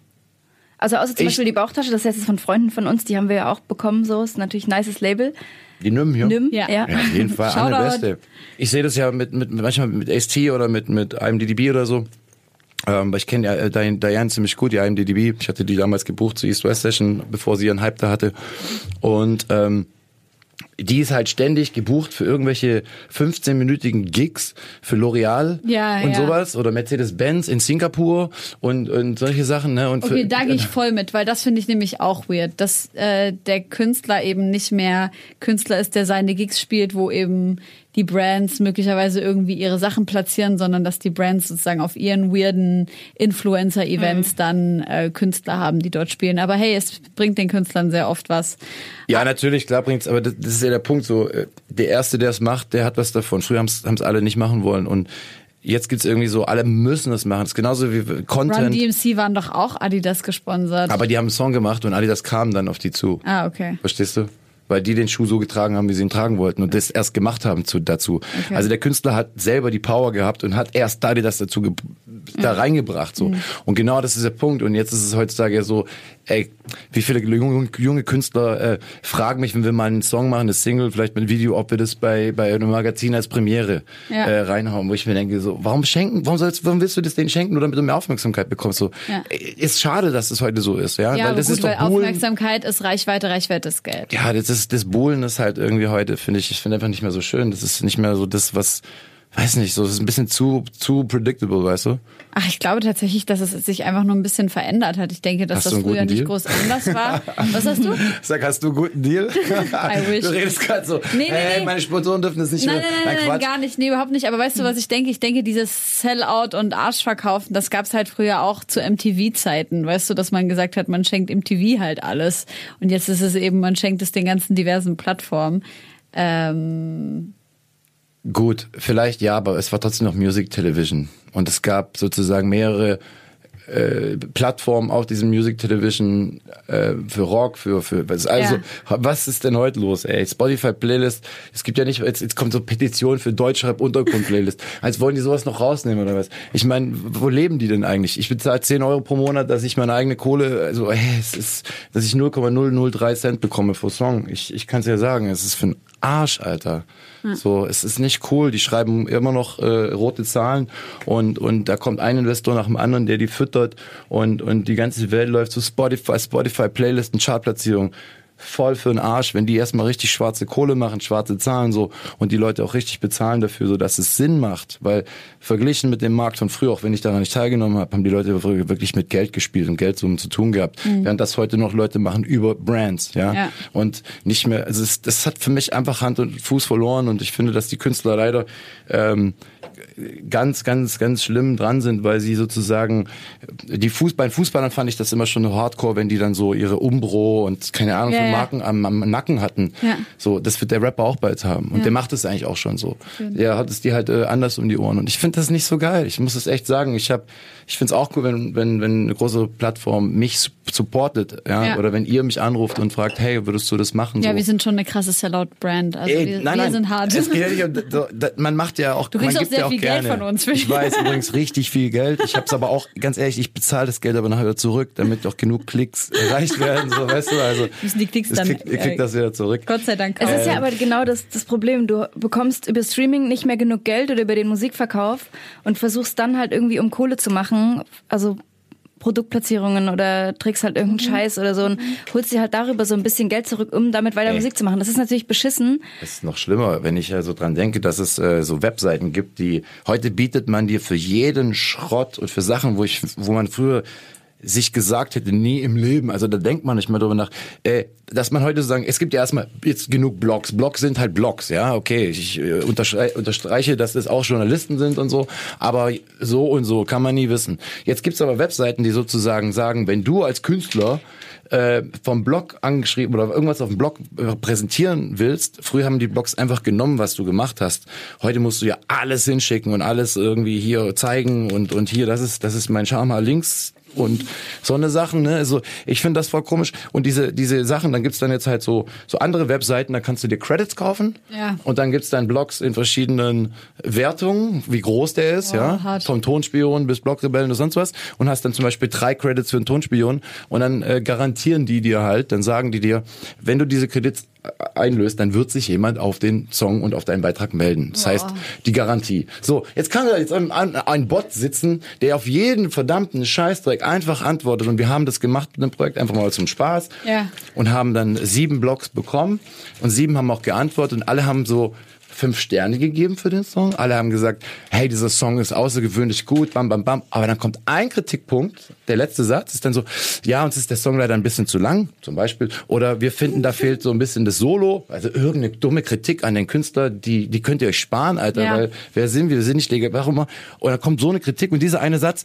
Also außer zum Ich- Beispiel die Bauchtasche, das heißt, es ist von Freunden von uns, die haben wir ja auch bekommen, so ist natürlich ein nices Label. Die Nym hier. Nimm, Ja. ja. Ja, auf jeden Fall eine Beste. Ich sehe das ja mit, mit manchmal mit AST oder mit mit IMDb oder so. Ähm, weil ich kenne ja äh, Diane, ziemlich gut, die IMDb. Ich hatte die damals gebucht zur East West Session, bevor sie ihren Hype da hatte. Und ähm, die ist halt ständig gebucht für irgendwelche 15-minütigen Gigs für L'Oreal Ja, und ja. sowas oder Mercedes-Benz in Singapur und, und solche Sachen. Ne? Und Okay, für, da gehe ich voll mit, weil das finde ich nämlich auch weird, dass äh, der Künstler eben nicht mehr Künstler ist, der seine Gigs spielt, wo eben die Brands möglicherweise irgendwie ihre Sachen platzieren, sondern dass die Brands sozusagen auf ihren weirden Influencer-Events dann äh, Künstler haben, die dort spielen. Aber hey, es bringt den Künstlern sehr oft was. Ja, natürlich, klar bringt's, aber das, das ist ja der Punkt so, äh, der Erste, der es macht, der hat was davon. Früher haben es alle nicht machen wollen und jetzt gibt's irgendwie so, alle müssen es machen. Das ist genauso wie Run Content. DMC waren doch auch Adidas gesponsert. Aber die haben einen Song gemacht und Adidas kam dann auf die zu. ah, okay. Verstehst du? Weil die den Schuh so getragen haben, wie sie ihn tragen wollten und das erst gemacht haben zu, dazu. Okay. Also der Künstler hat selber die Power gehabt und hat erst Adidas dazu ge da reingebracht. so. Und genau das ist der Punkt. Und jetzt ist es heutzutage ja so, ey, wie viele junge, junge Künstler äh, fragen mich, wenn wir mal einen Song machen, eine Single, vielleicht mit Video, ob wir das bei, bei einem Magazin als Premiere Ja. äh, reinhauen, wo ich mir denke, so, warum schenken, warum sollst, warum willst du das denen schenken, nur damit du mehr Aufmerksamkeit bekommst? So, Ja. äh, ist schade, dass es heute so ist, ja, Ja, weil das gut, ist doch weil Buhlen. Aufmerksamkeit ist Reichweite, Reichweite ist Geld. Ja, das ist das Bohlen ist halt irgendwie heute, finde ich, ich finde einfach nicht mehr so schön. Das ist nicht mehr so das, was, weiß nicht, so das ist ein bisschen zu zu predictable, weißt du? Ach, ich glaube tatsächlich, dass es sich einfach nur ein bisschen verändert hat. Ich denke, dass Hast das früher nicht Deal? groß anders war. Was hast du? Sag, hast du einen guten Deal? I wish. Du redest gerade so, Nee, nee, hey, nee. meine Sponsoren dürfen das nicht Nein, mehr. nein, nein, nein, Quatsch. gar nicht. Nee, überhaupt nicht. Aber weißt du, was ich denke? Ich denke, dieses Sellout und Arschverkaufen, das gab's halt früher auch zu MTV-Zeiten. Weißt du, dass man gesagt hat, man schenkt MTV halt alles. Und jetzt ist es eben, man schenkt es den ganzen diversen Plattformen. Ähm, Gut, vielleicht ja, aber es war trotzdem noch Music Television. Und es gab sozusagen mehrere äh, Plattformen auf diesem Music Television äh, für Rock, für, für was, also was ist denn heute los, ey? Spotify Playlist, es gibt ja nicht, jetzt, jetzt kommt so Petition für Deutschrap Untergrund Playlist. Als wollen die sowas noch rausnehmen oder was? Ich meine, wo leben die denn eigentlich? Ich bezahle 10 Euro pro Monat, dass ich meine eigene Kohle, also ey, es ist, dass ich 0,003 Cent bekomme pro Song. Ich, ich kann es ja sagen, es ist für einen Arsch, Alter. So, es ist nicht cool. Die schreiben immer noch äh, rote Zahlen und und da kommt ein Investor nach dem anderen, der die füttert und und die ganze Welt läuft zu Spotify, Spotify Playlisten, Chartplatzierung. Voll für den Arsch, wenn die erstmal richtig schwarze Kohle machen, schwarze Zahlen so und die Leute auch richtig bezahlen dafür, so dass es Sinn macht, weil verglichen mit dem Markt von früher, auch wenn ich daran nicht teilgenommen habe, haben die Leute früher wirklich mit Geld gespielt und Geldsummen zu tun gehabt, während das heute noch Leute machen über Brands, ja, Ja. und nicht mehr, also es, das hat für mich einfach Hand und Fuß verloren und ich finde, dass die Künstler leider ähm, ganz, ganz, ganz schlimm dran sind, weil sie sozusagen die Fuß, bei den Fußballern fand ich das immer schon hardcore, wenn die dann so ihre Umbro und keine Ahnung Ja, für ja. Marken am, am Nacken hatten. Ja. So, das wird der Rapper auch bald haben und Ja. der macht es eigentlich auch schon so. Der hat es dir halt äh, anders um die Ohren und ich finde das nicht so geil. Ich muss es echt sagen. Ich habe, ich finde es auch cool, wenn, wenn, wenn eine große Plattform mich su- supportet, ja? Ja. oder wenn ihr mich anruft und fragt, hey, würdest du das machen? ja, so. wir sind schon eine krasse Sellout-Brand. Also Ey, wir, nein, wir nein, sind hart. Es ja man macht ja auch, Du man gibt ja auch viel Geld von uns. Ich weiß übrigens richtig viel Geld. Ich habe es aber auch, ganz ehrlich, ich bezahle das Geld aber nachher wieder zurück, damit auch genug Klicks erreicht werden. So, weißt du, also Müssen die Klicks das dann, kriegt, ihr kriegt äh, das wieder zurück. Gott sei Dank. Es ist ja aber genau das, das Problem. Du bekommst über Streaming nicht mehr genug Geld oder über den Musikverkauf und versuchst dann halt irgendwie, um Kohle zu machen, also Produktplatzierungen oder trägst halt irgendeinen Scheiß oder so und holst dir halt darüber so ein bisschen Geld zurück, um damit weiter Ey. Musik zu machen. Das ist natürlich beschissen. Es ist noch schlimmer, wenn ich also dran denke, dass es äh, so Webseiten gibt, die heute bietet man dir für jeden Schrott und für Sachen, wo ich, wo man früher sich gesagt hätte, nie im Leben, also da denkt man nicht mehr drüber nach, äh, dass man heute sagen, es gibt ja erstmal jetzt genug Blogs. Blogs sind halt Blogs, ja, okay, ich äh, unterstreiche, unterstreiche, dass es auch Journalisten sind und so, aber so und so kann man nie wissen. Jetzt gibt's aber Webseiten, die sozusagen sagen, wenn du als Künstler äh, vom Blog angeschrieben oder irgendwas auf dem Blog äh, präsentieren willst, früher haben die Blogs einfach genommen, was du gemacht hast. Heute musst du ja alles hinschicken und alles irgendwie hier zeigen und und hier, das ist das ist mein Charma Links und so eine Sachen, ne? Also ich finde das voll komisch. Und diese, diese Sachen, dann gibt's dann jetzt halt so, so andere Webseiten, da kannst du dir Credits kaufen. Ja. Und dann gibt's dann Blogs in verschiedenen Wertungen, wie groß der ist, ja. hart. Vom Tonspion bis Blogrebellen oder sonst was. Und hast dann zum Beispiel drei Credits für einen Tonspion. Und dann äh, garantieren die dir halt, dann sagen die dir, wenn du diese Credits einlöst, dann wird sich jemand auf den Song und auf deinen Beitrag melden. Das heißt, die Garantie. So, jetzt kann da jetzt ein, ein, Bot sitzen, der auf jeden verdammten Scheißdreck einfach antwortet. Und wir haben das gemacht mit dem Projekt einfach mal zum Spaß. Ja. Und haben dann sieben Blogs bekommen. Und sieben haben auch geantwortet. Und alle haben so fünf Sterne gegeben für den Song. Alle haben gesagt, hey, dieser Song ist außergewöhnlich gut, bam, bam, bam. Aber dann kommt ein Kritikpunkt, der letzte Satz ist dann so, ja, uns ist der Song leider ein bisschen zu lang, zum Beispiel. Oder wir finden, da fehlt so ein bisschen das Solo. Also irgendeine dumme Kritik an den Künstler, die, die könnt ihr euch sparen, Alter, Ja. weil wer sind wir, wir sind nicht legal, warum immer. Und dann kommt so eine Kritik und dieser eine Satz,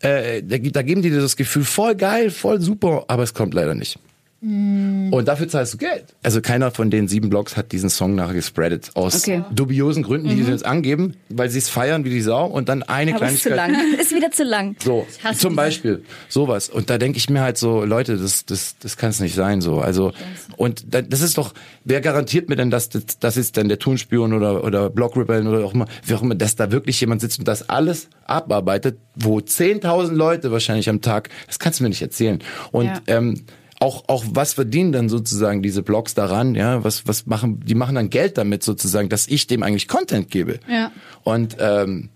äh, da, da geben die dir das Gefühl, voll geil, voll super, aber es kommt leider nicht. Und dafür zahlst du Geld. Also keiner von den sieben Blogs hat diesen Song nachher gespreadet. Aus Okay. dubiosen Gründen, die sie jetzt angeben, weil sie es feiern wie die Sau und dann eine Aber ist zu Kleinigkeit. lang. Ist wieder zu lang. So, zum Beispiel sowas. Und da denke ich mir halt so, Leute, das, das, das kann es nicht sein. So, also und da, das ist doch, wer garantiert mir denn, dass das, das ist dann der Tonspion oder oder Blockrebellen oder auch immer, wie auch immer, dass da wirklich jemand sitzt und das alles abarbeitet, wo 10.000 Leute wahrscheinlich am Tag, das kannst du mir nicht erzählen. Und Ja. ähm, auch, auch was verdienen dann sozusagen diese Blogs daran, ja, was, was machen, die machen dann Geld damit sozusagen, dass ich dem eigentlich Content gebe. Ja. Und ähm,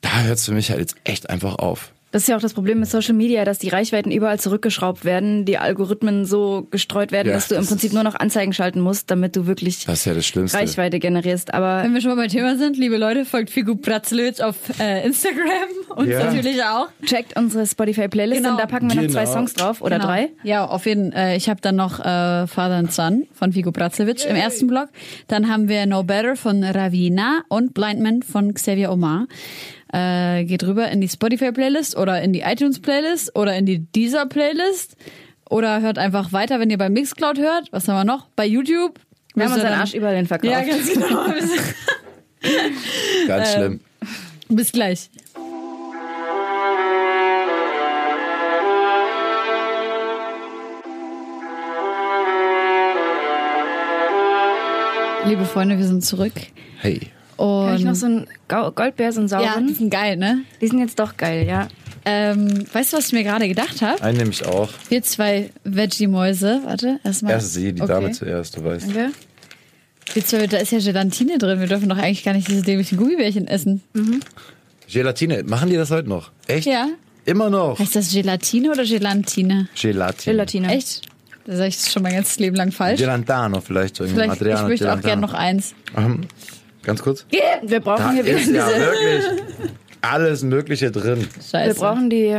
da hört es für mich halt jetzt echt einfach auf. Das ist ja auch das Problem mit Social Media, dass die Reichweiten überall zurückgeschraubt werden, die Algorithmen so gestreut werden, Ja, dass du im Prinzip nur noch Anzeigen schalten musst, damit du wirklich Das ist ja das Schlimmste. Reichweite generierst. Aber Wenn wir schon mal beim Thema sind, liebe Leute, folgt Figu Bratzlitsch auf äh, Instagram und Ja. natürlich auch. checkt unsere Spotify-Playlist Genau. und da packen wir noch zwei Genau. Songs drauf oder Genau. drei. Ja, auf jeden Fall. Äh, ich habe dann noch äh, Father and Son von Figo Bracevic im ersten Block. Dann haben wir No Better von Ravina und Blind Man von Xavier Omar. Äh, geht rüber in die Spotify-Playlist oder in die iTunes-Playlist oder in die Deezer-Playlist oder hört einfach weiter, wenn ihr bei Mixcloud hört. Was haben wir noch? Bei YouTube. Wir haben unseren Arsch überall hin verkauft. Ja, ganz genau. Ganz Ähm, schlimm. Bis gleich. Liebe Freunde, wir sind zurück. Hey. Und Kann ich noch so einen Gau- Goldbär, so einen ja, sauren? die sind geil, ne? Die sind jetzt doch geil, ja. Ähm, weißt du, was ich mir gerade gedacht habe? Einen nehme ich auch. Wir zwei Veggie-Mäuse. Warte, erstmal. Erst sie, die Okay. Dame zuerst, du weißt. Danke. Wir zwei, da ist ja Gelatine drin. Wir dürfen doch eigentlich gar nicht diese dämlichen Gummibärchen essen. Gelatine, machen die das heute noch? Echt? Ja. Immer noch. Heißt das Gelatine oder Gelatine? Gelatine. Gelatine. Echt? Da sage ich das schon mein ganzes Leben lang falsch. Gelantano vielleicht. irgendwie. Vielleicht, Adriano ich möchte auch Gelantano. gerne noch eins. Ganz kurz. Wir brauchen Da hier wieder ist ja diese... wirklich alles Mögliche drin. Scheiße. Wir brauchen die,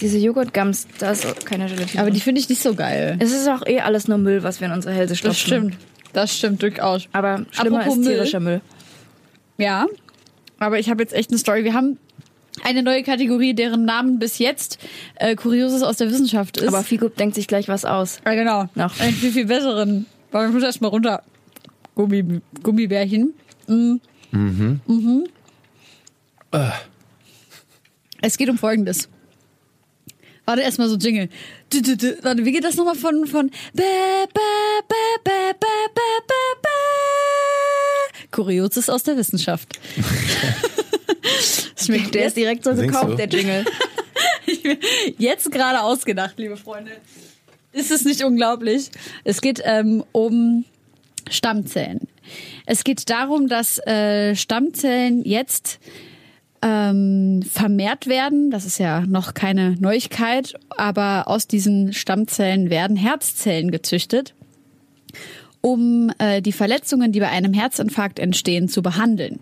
diese Joghurt-Gums. Da ist auch keine Gelatine. Aber die finde ich nicht so geil. es ist auch eh alles nur Müll, was wir in unsere Hälse stopfen. Das stimmt. Das stimmt durchaus. Aber schlimmer Apropos ist Müll. tierischer Müll. Ja. Aber ich habe jetzt echt eine Story. Wir haben eine neue Kategorie, deren Namen bis jetzt äh, Kurioses aus der Wissenschaft ist. Aber Figo denkt sich gleich was aus. ja, genau. Noch. Einen viel, viel besseren. Aber ich muss erst mal runter. Gummi, Gummibärchen. Mhm. Mhm. Es geht um Folgendes. Warte, erstmal so Jingle. Du, du, du. Warte, wie geht das nochmal von, von bä, bä, bä, bä, bä, bä, bä, bä. Kurioses aus der Wissenschaft. Das ist mir Der ist direkt so Singst gekauft, du? der Jingle. jetzt gerade ausgedacht, liebe Freunde. Ist es nicht unglaublich? Es geht ähm, um Stammzellen. Es geht darum, dass äh, Stammzellen jetzt ähm, vermehrt werden. Das ist ja noch keine Neuigkeit, aber aus diesen Stammzellen werden Herzzellen gezüchtet, um äh, die Verletzungen, die bei einem Herzinfarkt entstehen, zu behandeln.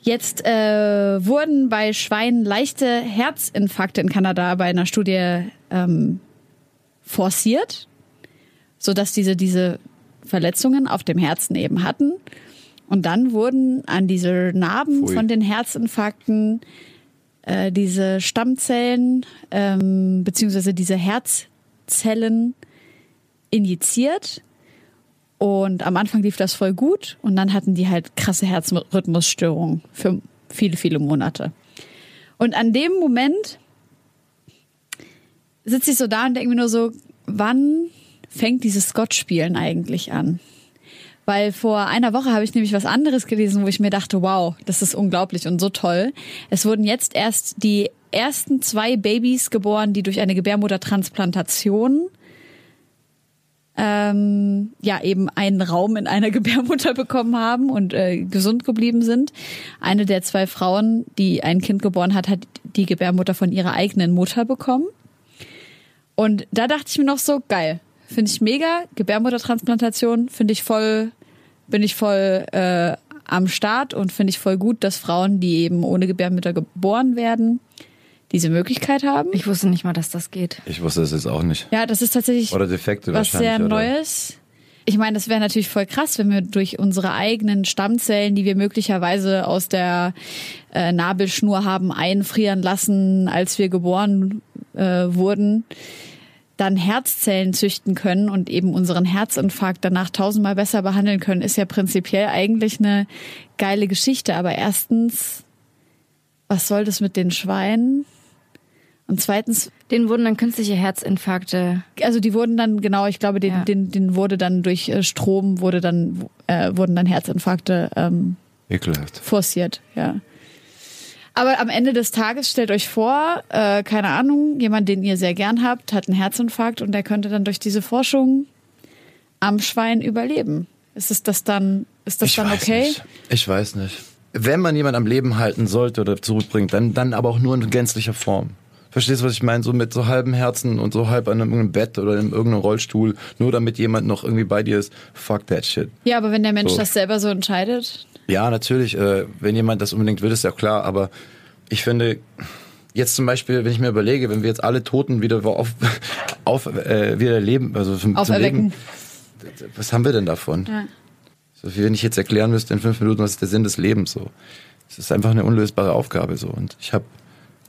Jetzt äh, wurden bei Schweinen leichte Herzinfarkte in Kanada bei einer Studie ähm, forciert, sodass diese diese Verletzungen auf dem Herzen eben hatten. Und dann wurden an diese Narben Pfui. von den Herzinfarkten äh, diese Stammzellen ähm, beziehungsweise diese Herzzellen injiziert. Und am Anfang lief das voll gut und dann hatten die halt krasse Herzrhythmusstörungen für viele, viele Monate. Und an dem Moment sitze ich so da und denke mir nur so, wann fängt dieses Scott-Spielen eigentlich an? Weil vor einer Woche habe ich nämlich was anderes gelesen, wo ich mir dachte, wow, das ist unglaublich und so toll. Es wurden jetzt erst die ersten zwei Babys geboren, die durch eine Gebärmuttertransplantation ähm, ja eben einen Raum in einer Gebärmutter bekommen haben und äh, gesund geblieben sind. Eine der zwei Frauen, die ein Kind geboren hat, hat die Gebärmutter von ihrer eigenen Mutter bekommen. Und da dachte ich mir noch so, geil, finde ich mega. Gebärmuttertransplantation finde ich voll, bin ich voll äh, am Start und finde ich voll gut, dass Frauen, die eben ohne Gebärmutter geboren werden, diese Möglichkeit haben. Ich wusste nicht mal, dass das geht. Ich wusste es jetzt auch nicht. Ja, das ist tatsächlich Oder Defekte was sehr oder? Neues. Ich meine, das wäre natürlich voll krass, wenn wir durch unsere eigenen Stammzellen, die wir möglicherweise aus der äh, Nabelschnur haben einfrieren lassen, als wir geboren äh, wurden, dann Herzzellen züchten können und eben unseren Herzinfarkt danach tausendmal besser behandeln können, ist ja prinzipiell eigentlich eine geile Geschichte. Aber erstens, was soll das mit den Schweinen? Und zweitens, Denen wurden dann künstliche Herzinfarkte. also die wurden dann genau, ich glaube, den, Ja. den, den wurde dann durch äh, Strom wurde dann äh, wurden dann Herzinfarkte ähm, Ekelhaft. forciert, ja. Aber am Ende des Tages stellt euch vor, äh, keine Ahnung, jemand, den ihr sehr gern habt, hat einen Herzinfarkt und der könnte dann durch diese Forschung am Schwein überleben. Ist es das dann, ist das ich dann okay? Nicht. Ich weiß nicht. Wenn man jemand am Leben halten sollte oder zurückbringt, dann, dann aber auch nur in gänzlicher Form. Verstehst du, was ich meine? So mit so halbem Herzen und so halb an einem Bett oder in irgendeinem Rollstuhl, nur damit jemand noch irgendwie bei dir ist. Fuck that shit. Ja, aber wenn der Mensch So. das selber so entscheidet, Ja, natürlich, äh, wenn jemand das unbedingt will, ist ja klar, aber ich finde, jetzt zum Beispiel, wenn ich mir überlege, wenn wir jetzt alle Toten wieder auf, auf äh, wieder leben, also zum, zum. Leben, was haben wir denn davon? Ja. So, wie wenn ich jetzt erklären müsste in fünf Minuten, was ist der Sinn des Lebens so. Es ist einfach eine unlösbare Aufgabe so. Und ich habe,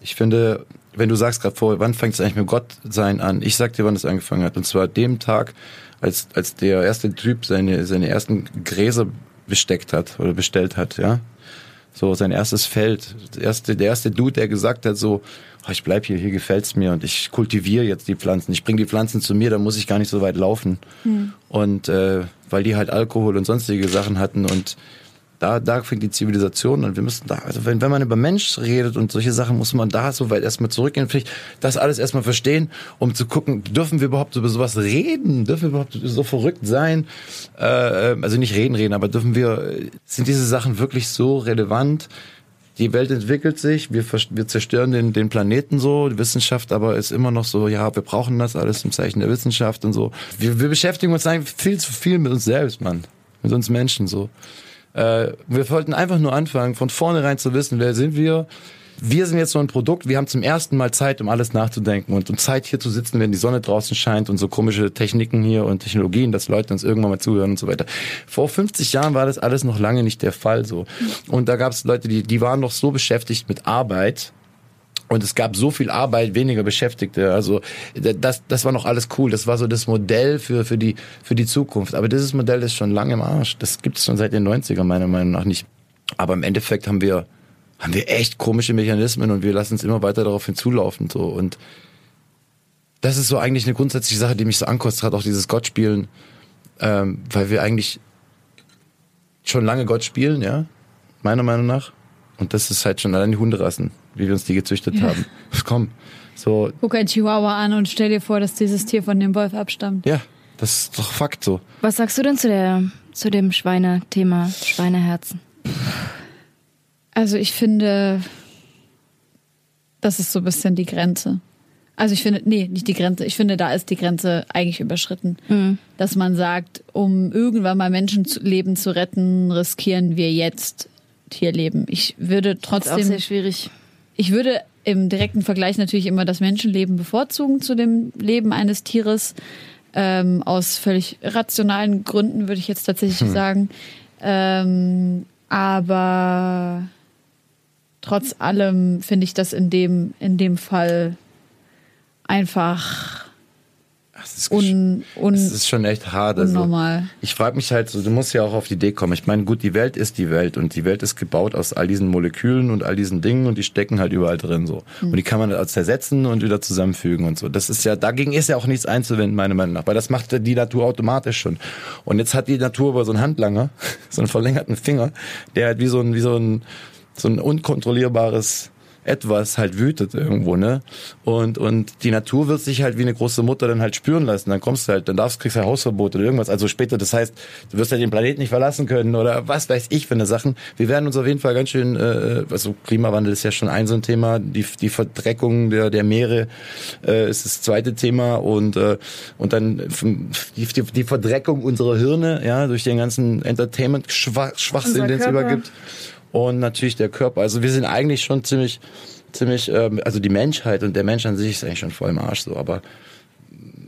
ich finde, wenn du sagst gerade vorher, wann fängt es eigentlich mit Gott sein an? Ich sag dir, wann es angefangen hat. Und zwar dem Tag, als, als der erste Typ seine, seine ersten Gräser besteckt hat oder bestellt hat, ja. So sein erstes Feld. Der erste, der erste Dude, der gesagt hat so, oh, ich bleib hier, hier gefällt's mir und ich kultiviere jetzt die Pflanzen. Ich bringe die Pflanzen zu mir, da muss ich gar nicht so weit laufen. Und äh, weil die halt Alkohol und sonstige Sachen hatten und da, da fängt die Zivilisation an. Wir müssen da, also wenn, wenn man über Mensch redet und solche Sachen, muss man da so weit erstmal zurückgehen, vielleicht das alles erstmal verstehen, um zu gucken, dürfen wir überhaupt über sowas reden? Dürfen wir überhaupt so verrückt sein? Äh, also nicht reden, reden, aber dürfen wir, sind diese Sachen wirklich so relevant? Die Welt entwickelt sich, wir, wir zerstören den, den Planeten so, die Wissenschaft aber ist immer noch so, ja, wir brauchen das alles im Zeichen der Wissenschaft und so. Wir, wir beschäftigen uns eigentlich viel zu viel mit uns selbst, Mann. Mit uns Menschen so. Äh, wir wollten einfach nur anfangen, von vornherein zu wissen, wer sind wir. Wir sind jetzt so ein Produkt, wir haben zum ersten Mal Zeit, um alles nachzudenken und, und Zeit hier zu sitzen, wenn die Sonne draußen scheint und so komische Techniken hier und Technologien, dass Leute uns irgendwann mal zuhören und so weiter. Vor 50 Jahren war das alles noch lange nicht der Fall so. Und da gab es Leute, die, die waren noch so beschäftigt mit Arbeit, und es gab so viel Arbeit, weniger Beschäftigte. Also das, das war noch alles cool. Das war so das Modell für, für, die, für die Zukunft. Aber dieses Modell ist schon lange im Arsch. Das gibt es schon seit den 90ern meiner Meinung nach nicht. Aber im Endeffekt haben wir, haben wir echt komische Mechanismen und wir lassen es immer weiter darauf hinzulaufen. So. Und das ist so eigentlich eine grundsätzliche Sache, die mich so ankostet, gerade auch dieses Gottspielen. Ähm, weil wir eigentlich schon lange Gott spielen, ja, meiner Meinung nach. Und das ist halt schon allein die Hunderassen, wie wir uns die gezüchtet haben. Komm, so, guck ein Chihuahua an und stell dir vor, dass dieses Tier von dem Wolf abstammt. ja, das ist doch Fakt so. Was sagst du denn zu der zu dem Schweine-Thema, Schweineherzen? Also ich finde, das ist so ein bisschen die Grenze. Also ich finde, nee, nicht die Grenze. Ich finde, da ist die Grenze eigentlich überschritten. Dass man sagt, um irgendwann mal Menschenleben zu retten, riskieren wir jetzt Tierleben. Ich würde Das ist auch trotzdem, sehr schwierig. Ich würde im direkten Vergleich natürlich immer das Menschenleben bevorzugen zu dem Leben eines Tieres. Ähm, aus völlig rationalen Gründen würde ich jetzt tatsächlich sagen. Ähm, aber trotz allem finde ich das in dem, in dem Fall einfach Das ist, un, un, das ist schon echt hart. Also, unnormal. ich frage mich halt so, du musst ja auch auf die Idee kommen. Ich meine, gut, die Welt ist die Welt und die Welt ist gebaut aus all diesen Molekülen und all diesen Dingen und die stecken halt überall drin so. Hm. Und die kann man halt zersetzen und wieder zusammenfügen und so. Das ist ja, dagegen ist ja auch nichts einzuwenden, meiner Meinung nach, weil das macht die Natur automatisch schon. Und jetzt hat die Natur aber so einen Handlanger, so einen verlängerten Finger, der halt wie so ein, wie so ein, so ein unkontrollierbares etwas halt wütet irgendwo, ne? Und, und die Natur wird sich halt wie eine große Mutter dann halt spüren lassen. Dann kommst du halt, dann darfst, kriegst du ein Hausverbot oder irgendwas. Also später, das heißt, du wirst ja den Planeten nicht verlassen können oder was weiß ich für eine Sachen. Wir werden uns auf jeden Fall ganz schön, äh, also Klimawandel ist ja schon ein so ein Thema, die, die Verdreckung der, der Meere äh, ist das zweite Thema und, äh, und dann die, die, die Verdreckung unserer Hirne, ja, durch den ganzen Entertainment-Schwachsinn, den es übergibt und natürlich der Körper. Also wir sind eigentlich schon ziemlich, ziemlich, ähm, also die Menschheit und der Mensch an sich ist eigentlich schon voll im Arsch so, aber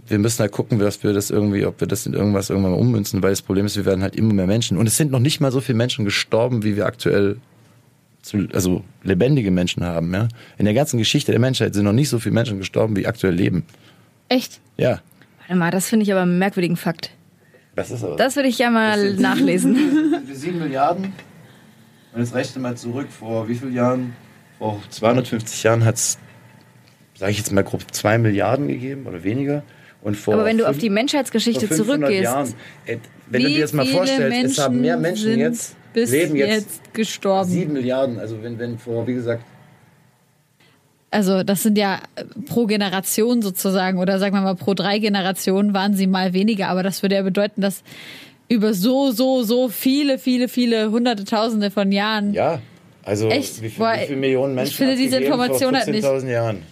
wir müssen halt gucken, dass wir das irgendwie, ob wir das in irgendwas irgendwann mal ummünzen, weil das Problem ist, wir werden halt immer mehr Menschen. Und es sind noch nicht mal so viele Menschen gestorben, wie wir aktuell zu, also lebendige Menschen haben. Ja? In der ganzen Geschichte der Menschheit sind noch nicht so viele Menschen gestorben, wie aktuell leben. Echt? Ja. Warte mal, das finde ich aber einen merkwürdigen Fakt. Das ist aber. Das würde ich ja mal nachlesen. sieben Milliarden. Und jetzt rechne mal zurück, vor wie vielen Jahren? Vor 250 Jahren hat es, sage ich jetzt mal grob, zwei Milliarden gegeben oder weniger. Und vor Aber wenn du auf fünf- die Menschheitsgeschichte vor 500 zurückgehst, Jahren, ey, wenn du Wie dir das mal viele vorstellst, es haben mehr Menschen sind jetzt, bis leben jetzt, jetzt gestorben. sieben Milliarden. Also wenn, wenn vor, wie gesagt, Also das sind ja äh, pro Generation sozusagen oder sagen wir mal pro drei Generationen waren sie mal weniger, aber das würde ja bedeuten, dass über so, so, so viele, viele, viele hunderte, tausende von Jahren ja, also Echt? wie, viel, Boah, wie viele Millionen Menschen ich finde diese Information vor halt nicht- 14.000 Jahren?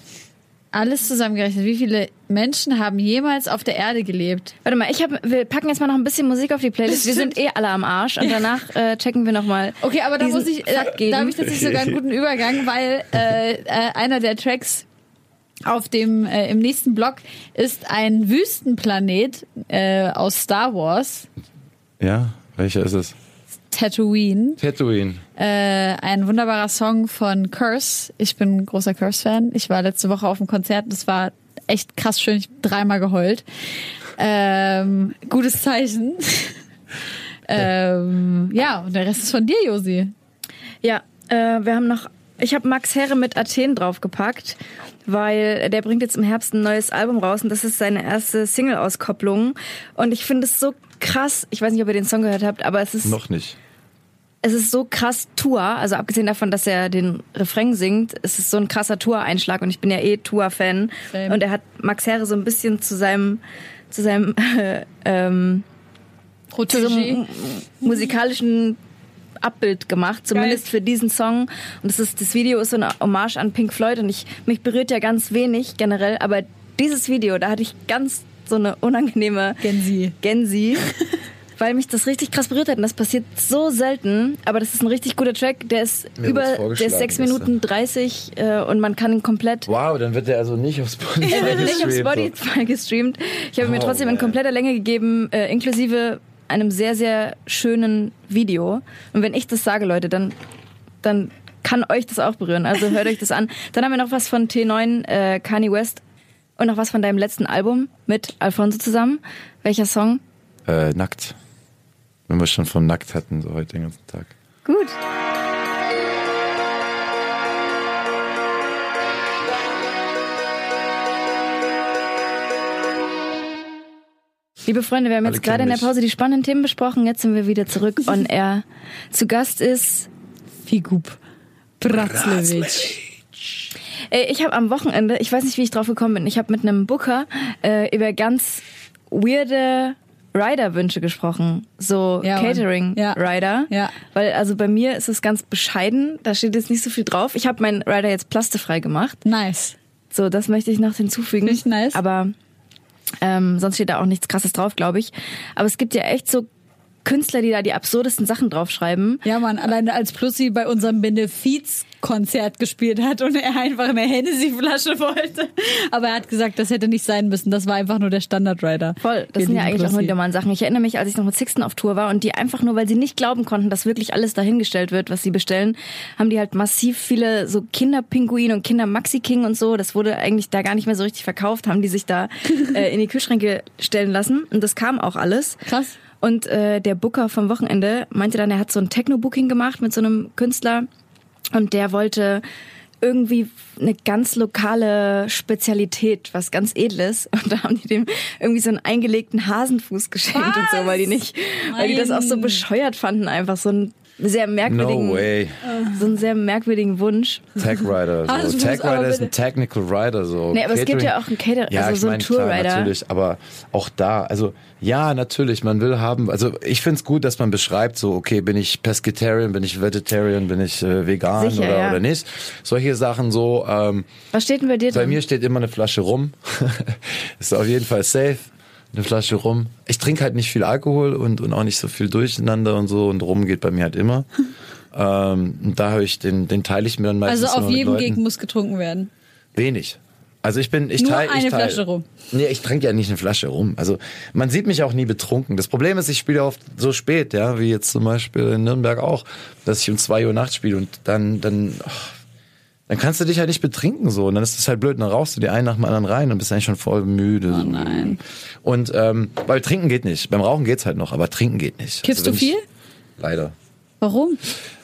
alles zusammengerechnet. Wie viele Menschen haben jemals auf der Erde gelebt? warte mal, ich hab, wir packen jetzt mal noch ein bisschen Musik auf die Playlist. Wir sind eh alle am Arsch und danach äh, checken wir nochmal. Okay, aber da muss ich, äh, da habe ich tatsächlich sogar einen guten Übergang, weil äh, äh, einer der Tracks auf dem äh, im nächsten Block ist ein Wüstenplanet äh, aus Star Wars, Ja, welcher ist es? Tatooine. Tatooine. Äh, ein wunderbarer Song von Curse. Ich bin ein großer Curse-Fan. Ich war letzte Woche auf dem Konzert. Das war echt krass schön. Ich hab dreimal geheult. Ähm, gutes Zeichen. ähm, ja, und der Rest ist von dir, Josi. Ja, äh, wir haben noch. Ich habe Max Herre mit Athen draufgepackt, weil der bringt jetzt im Herbst ein neues Album raus und das ist seine erste Single-Auskopplung. Und ich finde es so krass. Ich weiß nicht, ob ihr den Song gehört habt, aber es ist Noch nicht. es ist so krass Tour, also abgesehen davon, dass er den Refrain singt, es ist so ein krasser Tour-Einschlag und ich bin ja eh Tour-Fan. Same. Und er hat Max Herre so ein bisschen zu seinem, zu seinem ähm, zu so einem musikalischen Abbild gemacht, zumindest für diesen Song. Und das ist, das Video ist so eine Hommage an Pink Floyd und ich, mich berührt ja ganz wenig generell, aber dieses Video, da hatte ich ganz so eine unangenehme Gensi. Gensi, weil mich das richtig krass berührt hat. Und das passiert so selten, aber das ist ein richtig guter Track. Der ist Mir über, der ist 6 weißt du. Minuten 30 äh, und man kann ihn komplett Wow, dann wird er also nicht auf Spotify er wird nicht auf. Spotify gestreamt. Ich habe mir Oh, trotzdem in man. kompletter Länge gegeben, äh, inklusive einem sehr, sehr schönen Video. Und wenn ich das sage, Leute, dann, dann kann euch das auch berühren. Also hört euch das an. Dann haben wir noch was von T9, äh, Kanye West und noch was von deinem letzten Album mit Alfonso zusammen. Welcher Song? Äh, nackt. Wenn wir schon von nackt hatten, so heute den ganzen Tag. Gut. Liebe Freunde, wir haben Alle jetzt gerade in der. Pause die spannenden Themen besprochen. Jetzt sind wir wieder zurück on air. Zu Gast ist, Figup. Bratzlewitsch. äh, ich habe am Wochenende, ich weiß nicht, wie ich drauf gekommen bin, ich habe mit einem Booker äh, über ganz weirde Rider-Wünsche gesprochen. So Ja. Catering-Rider. Ja. Weil also bei mir ist es ganz bescheiden, da steht jetzt nicht so viel drauf. Ich habe meinen Rider jetzt plastefrei gemacht. Nice. So, das möchte ich noch hinzufügen. Ich nice. Aber ähm, sonst steht da auch nichts krasses drauf, glaube ich. Aber es gibt ja echt so Künstler, die da die absurdesten Sachen draufschreiben. Ja, man, alleine als Plussi bei unserem Benefizkonzert gespielt hat und er einfach eine Hennessy-Flasche wollte. Aber er hat gesagt, das hätte nicht sein müssen. Das war einfach nur der Standard-Rider. Voll, das sind ja eigentlich auch nur Plussi. die Sachen. Ich erinnere mich, als ich noch mit Sixten auf Tour war und die einfach nur, weil sie nicht glauben konnten, dass wirklich alles dahingestellt wird, was sie bestellen, haben die halt massiv viele so Kinderpinguin und Kinder-Maxi-King und so. Das wurde eigentlich da gar nicht mehr so richtig verkauft, haben die sich da äh, in die Kühlschränke stellen lassen. Und das kam auch alles. Krass. Und äh, der Booker vom Wochenende meinte dann, er hat so ein Techno-Booking gemacht mit so einem Künstler und der wollte irgendwie eine ganz lokale Spezialität, was ganz Edles. Und da haben die dem irgendwie so einen eingelegten Hasenfuß geschenkt und so, weil die nicht, weil die das auch so Nein. bescheuert fanden, einfach so einen sehr merkwürdigen, No way. so einen sehr merkwürdigen Wunsch. Tag Rider. Ah, So. muss Tag aber Rider ist ein Technical Rider. So. Nee, aber es gibt Catering- ja auch einen Cater, Ja, also so einen meine, klar, Tourrider. natürlich, aber auch da, also ja, natürlich, man will haben, also ich find's gut, dass man beschreibt, so, okay, bin ich Pescatarian, bin ich Vegetarian, bin ich äh, vegan Sicher, oder, ja. oder nicht. Solche Sachen so, ähm, Was steht denn bei dir bei drin? mir steht immer eine Flasche rum. ist auf jeden Fall safe. Eine Flasche rum. Ich trinke halt nicht viel Alkohol und, und auch nicht so viel durcheinander und so und rum geht bei mir halt immer. ähm, und da habe ich den, den teile ich mir dann meistens Also auf jedem. Gig muss getrunken werden. Wenig. Also ich bin, ich Nur teile, ich eine teile. Flasche rum. Nee, ich trinke ja nicht eine Flasche rum. Also man sieht mich auch nie betrunken. Das Problem ist, ich spiele oft so spät, ja, wie jetzt zum Beispiel in Nürnberg auch, dass ich um zwei Uhr nachts spiele und dann, dann, ach, dann kannst du dich halt nicht betrinken so. Und dann ist es halt blöd, dann rauchst du dir einen nach dem anderen rein und bist eigentlich schon voll müde. Oh so. nein. Und ähm, weil trinken geht nicht. Beim Rauchen geht's halt noch, aber trinken geht nicht. Kippst Also du viel? Ich, leider. Warum?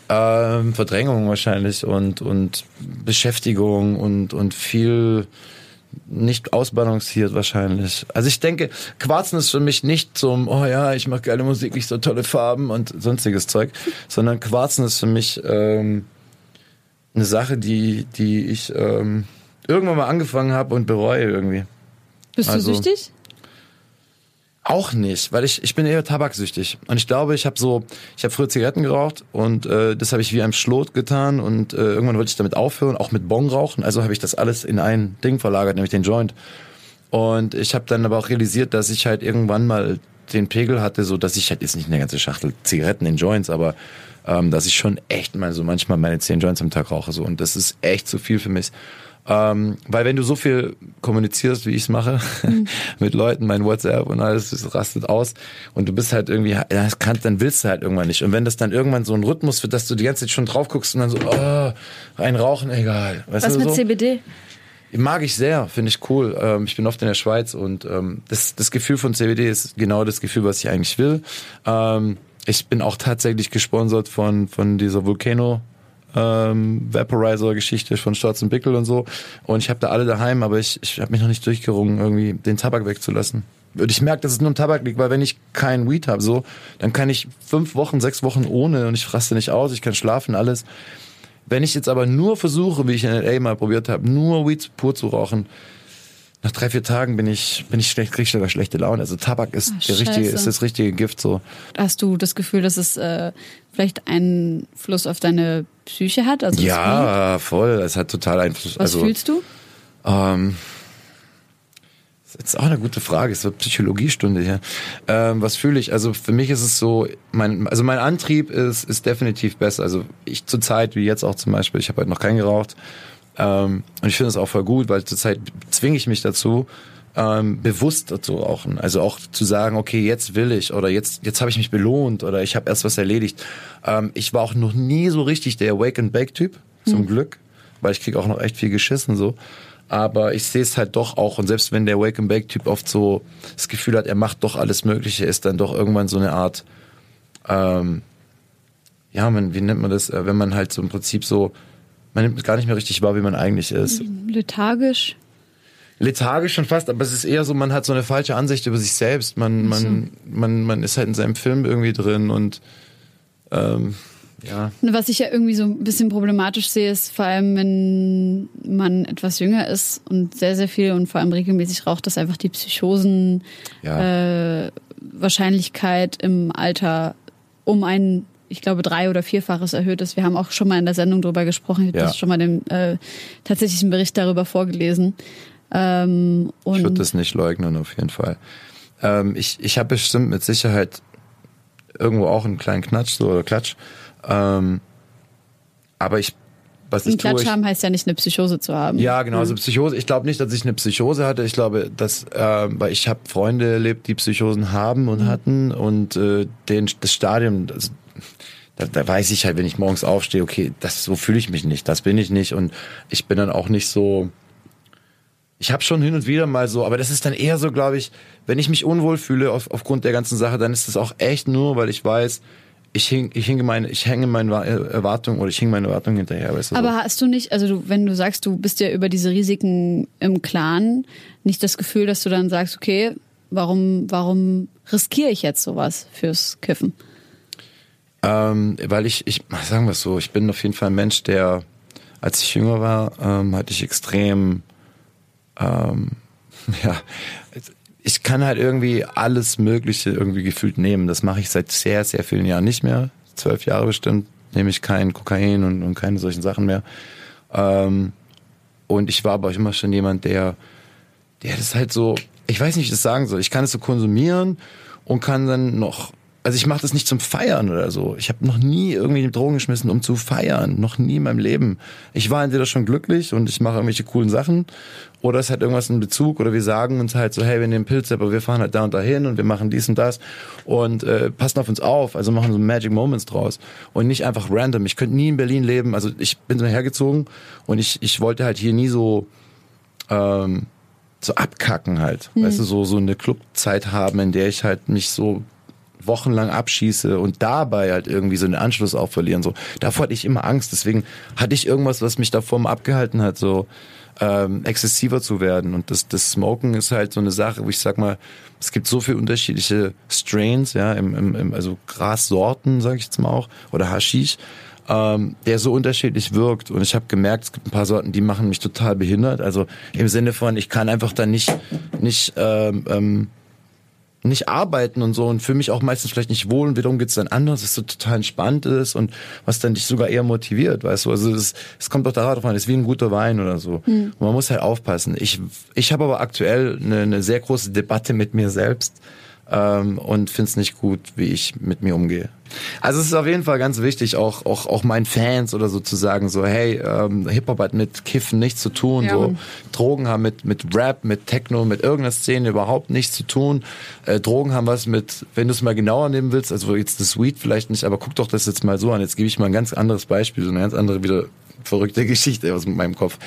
Ähm, Verdrängung wahrscheinlich und, und Beschäftigung und, und viel nicht ausbalanciert wahrscheinlich. Also ich denke, Quarzen ist für mich nicht zum, oh ja, ich mache geile Musik, ich so tolle Farben und sonstiges Zeug, sondern Quarzen ist für mich ähm, eine Sache, die, die ich ähm, irgendwann mal angefangen habe und bereue irgendwie. Bist Also- du süchtig? Auch nicht, weil ich, ich bin eher tabaksüchtig. Und ich glaube, ich habe so, ich habe früher Zigaretten geraucht und äh, das habe ich wie einem Schlot getan und äh, irgendwann wollte ich damit aufhören, auch mit Bon rauchen. Also habe ich das alles in ein Ding verlagert, nämlich den Joint. Und ich habe dann aber auch realisiert, dass ich halt irgendwann mal den Pegel hatte, so dass ich halt jetzt nicht eine ganze Schachtel Zigaretten in Joints, aber ähm, dass ich schon echt mal so manchmal meine zehn Joints am Tag rauche so und das ist echt zu viel für mich. Ähm, weil wenn du so viel kommunizierst, wie ich es mache, mit Leuten, mein WhatsApp und alles, das rastet aus und du bist halt irgendwie, ja, das kann, dann willst du halt irgendwann nicht. Und wenn das dann irgendwann so ein Rhythmus wird, dass du die ganze Zeit schon drauf guckst und dann so, oh, ein Rauchen, egal. Weißt Was mit so? CBD? Mag ich sehr, finde ich cool. Ähm, ich bin oft in der Schweiz und ähm, das, das Gefühl von CBD ist genau das Gefühl, was ich eigentlich will. Ich bin auch tatsächlich gesponsert von, von dieser Volcano ähm, Vaporizer-Geschichte von Storz und Pickel und so. Und ich habe da alle daheim, aber ich, ich habe mich noch nicht durchgerungen, irgendwie den Tabak wegzulassen. Und ich merke, dass es nur am Tabak liegt, weil wenn ich keinen Weed habe, so, dann kann ich fünf Wochen, sechs Wochen ohne und ich raste nicht aus, ich kann schlafen, alles. Wenn ich jetzt aber nur versuche, wie ich in LA mal probiert habe, nur Weed pur zu rauchen, nach drei, vier Tagen bin ich, bin ich schlecht, krieg ich sogar schlechte Laune. Also Tabak ist Ach, der richtige, ist das richtige Gift so. Hast du das Gefühl, dass es äh, vielleicht Einfluss auf deine Psyche hat? Also? Ja, voll. Es hat total Einfluss. Was also, fühlst du? Ähm, das ist auch eine gute Frage. Es ist eine Psychologiestunde hier. Ähm, was fühle ich? Also für mich ist es so, mein, also mein Antrieb ist, ist definitiv besser. Also ich zur Zeit, wie jetzt auch zum Beispiel, ich habe halt noch keinen geraucht. Ähm, und ich finde es auch voll gut, weil zurzeit zwinge ich mich dazu, ähm, bewusst zu rauchen. Also auch zu sagen, okay, jetzt will ich oder jetzt, jetzt habe ich mich belohnt oder ich habe erst was erledigt. Ähm, ich war auch noch nie so richtig der Wake and Bake Typ, zum Glück, weil ich krieg auch noch echt viel geschissen so. Aber ich sehe es halt doch auch und selbst wenn der Wake and Bake Typ oft so das Gefühl hat, er macht doch alles Mögliche, ist dann doch irgendwann so eine Art, ähm, ja, man, wie nennt man das, äh, wenn man halt so im Prinzip so, man nimmt gar nicht mehr richtig wahr, wie man eigentlich ist. Lethargisch? lethargisch schon fast, aber es ist eher so, man hat so eine falsche Ansicht über sich selbst. Man, man, man, man ist halt in seinem Film irgendwie drin und ähm, ja. Was ich ja irgendwie so ein bisschen problematisch sehe, ist vor allem, wenn man etwas jünger ist und sehr, sehr viel und vor allem regelmäßig raucht, dass einfach die Psychosen Ja. äh, Wahrscheinlichkeit im Alter um ein, ich glaube, drei- oder vierfaches erhöht ist. Wir haben auch schon mal in der Sendung darüber gesprochen. Ich habe Ja. das schon mal den äh, tatsächlichen Bericht darüber vorgelesen. Ähm, und Ich würde das nicht leugnen, auf jeden Fall. Ähm, ich ich habe bestimmt mit Sicherheit irgendwo auch einen kleinen Knatsch so, oder Klatsch. Ähm, aber ich was Ein ich tue, Klatsch ich, haben heißt ja nicht eine Psychose zu haben. ja, genau. Also Psychose. Ich glaube nicht, dass ich eine Psychose hatte. Ich glaube, dass, äh, weil ich habe Freunde erlebt, die Psychosen haben und hatten und äh, den, das Stadium, das, da, da weiß ich halt, wenn ich morgens aufstehe, okay, das so fühle ich mich nicht, das bin ich nicht und ich bin dann auch nicht so. Ich habe schon hin und wieder mal so, aber das ist dann eher so, glaube ich, wenn ich mich unwohl fühle auf, aufgrund der ganzen Sache, dann ist es auch echt nur, weil ich weiß, ich hing, ich hinge meine, ich hänge meine Erwartungen oder ich hinge meine Erwartungen hinterher. Weißt du, so. Aber hast du nicht, also du, wenn du sagst, du bist ja über diese Risiken im Klaren, nicht das Gefühl, dass du dann sagst, okay, warum, warum riskiere ich jetzt sowas fürs Kiffen? Ähm, weil ich, ich, sagen wir es so, ich bin auf jeden Fall ein Mensch, der, als ich jünger war, ähm, hatte ich extrem, ähm, ja, ich kann halt irgendwie alles Mögliche irgendwie gefühlt nehmen. Das mache ich seit sehr, sehr vielen Jahren nicht mehr. Zwölf Jahre bestimmt nehme ich kein Kokain und, und keine solchen Sachen mehr. Ähm, und ich war aber immer schon jemand, der, der das halt so, ich weiß nicht, wie ich das sagen soll. Ich kann es so konsumieren und kann dann noch, also ich mache das nicht zum Feiern oder so. Ich habe noch nie irgendwie Drogen geschmissen, um zu feiern. Noch nie in meinem Leben. Ich war entweder schon glücklich und ich mache irgendwelche coolen Sachen oder es hat irgendwas in Bezug oder wir sagen uns halt so, hey, wir nehmen Pilze, aber wir fahren halt da und dahin und wir machen dies und das und äh, passen auf uns auf, also machen so Magic Moments draus und nicht einfach random. Ich könnte nie in Berlin leben, also ich bin so hergezogen und ich, ich wollte halt hier nie so ähm, so abkacken halt, weißt du, so so eine Clubzeit haben, in der ich halt mich so wochenlang abschieße und dabei halt irgendwie so den Anschluss auch verlieren. So, davor hatte ich immer Angst. Deswegen hatte ich irgendwas, was mich davor mal abgehalten hat, so ähm, exzessiver zu werden. Und das, das Smoken ist halt so eine Sache, wo ich sag mal, es gibt so viele unterschiedliche Strains, ja, im, im, im, also Grassorten, sage ich jetzt mal auch, oder Haschisch, ähm, der so unterschiedlich wirkt. Und ich habe gemerkt, es gibt ein paar Sorten, die machen mich total behindert. Also im Sinne von, ich kann einfach dann nicht, nicht ähm, ähm, nicht arbeiten und so und fühle mich auch meistens vielleicht nicht wohl und wiederum geht's dann anders, was so total entspannt ist und was dann dich sogar eher motiviert, weißt du, also es, es kommt doch darauf an, es ist wie ein guter Wein oder so. Und man muss halt aufpassen. Ich, ich habe aber aktuell eine, eine sehr große Debatte mit mir selbst ähm, und finde es nicht gut, wie ich mit mir umgehe. Also es ist auf jeden Fall ganz wichtig, auch auch auch meinen Fans oder so zu sagen, so hey, ähm, Hip Hop hat mit Kiffen nichts zu tun, Ja, so. Drogen haben mit mit Rap, mit Techno, mit irgendeiner Szene überhaupt nichts zu tun. Äh, Drogen haben was mit, wenn du es mal genauer nehmen willst, also jetzt das Weed vielleicht nicht, aber guck doch das jetzt mal so an. Jetzt gebe ich mal ein ganz anderes Beispiel, so eine ganz andere wieder verrückte Geschichte aus meinem Kopf.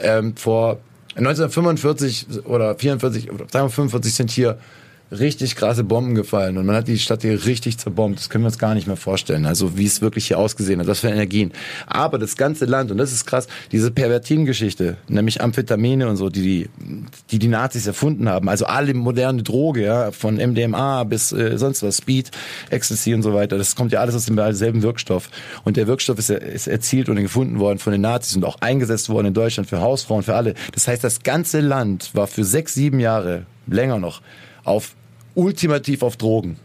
Ähm, vor 1945 oder 44 oder sagen wir 45 sind hier richtig krasse Bomben gefallen und man hat die Stadt hier richtig zerbombt. Das können wir uns gar nicht mehr vorstellen. Also wie es wirklich hier ausgesehen hat, was für Energien. Aber das ganze Land, und das ist krass, diese Pervertin-Geschichte, nämlich Amphetamine und so, die die, die, die Nazis erfunden haben, also alle moderne Droge, ja, von MDMA bis äh, sonst was, Speed, Ecstasy und so weiter, das kommt ja alles aus demselben Wirkstoff. Und der Wirkstoff ist, ist erzielt und gefunden worden von den Nazis und auch eingesetzt worden in Deutschland für Hausfrauen, für alle. Das heißt, das ganze Land war für sechs, sieben Jahre, länger noch, auf ultimativ auf Drogen.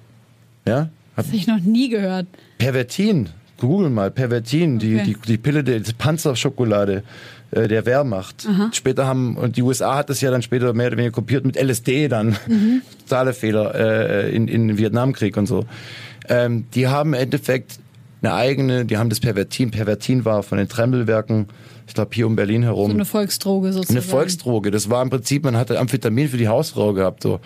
Ja? Hat Das ich noch nie gehört. Pervertin. Google mal, Pervertin, die, Okay. die, die Pille, der die Panzerschokolade äh, der Wehrmacht. Später haben, und die USA hat das ja dann später mehr oder weniger kopiert mit LSD dann. Totale Fehler äh, in, in Vietnamkrieg und so. Ähm, die haben im Endeffekt eine eigene, die haben das Pervertin. Pervertin war von den Trembelwerken, ich glaube hier um Berlin herum. So eine Volksdroge sozusagen. Eine Volksdroge. Das war im Prinzip, man hatte Amphetamin für die Hausfrau gehabt, so.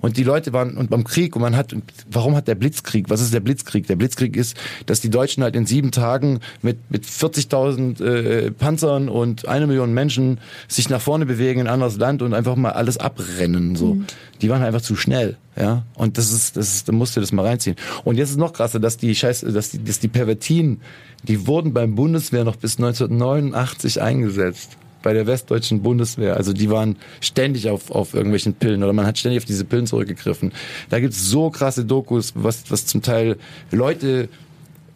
Und die Leute waren, und beim Krieg, und man hat, warum hat der Blitzkrieg? Was ist der Blitzkrieg? Der Blitzkrieg ist, dass die Deutschen halt in sieben Tagen mit, mit 40.000 äh, Panzern und eine Million Menschen sich nach vorne bewegen in ein anderes Land und einfach mal alles abrennen, so. Die waren einfach zu schnell, ja. Und das ist, das ist, da musst du das mal reinziehen. Und jetzt ist noch krasser, dass die Scheiße, dass die, dass die Pervertinen, die wurden beim Bundeswehr noch bis 1989 eingesetzt bei der westdeutschen Bundeswehr. Also die waren ständig auf, auf irgendwelchen Pillen oder man hat ständig auf diese Pillen zurückgegriffen. Da gibt's so krasse Dokus, was, was zum Teil Leute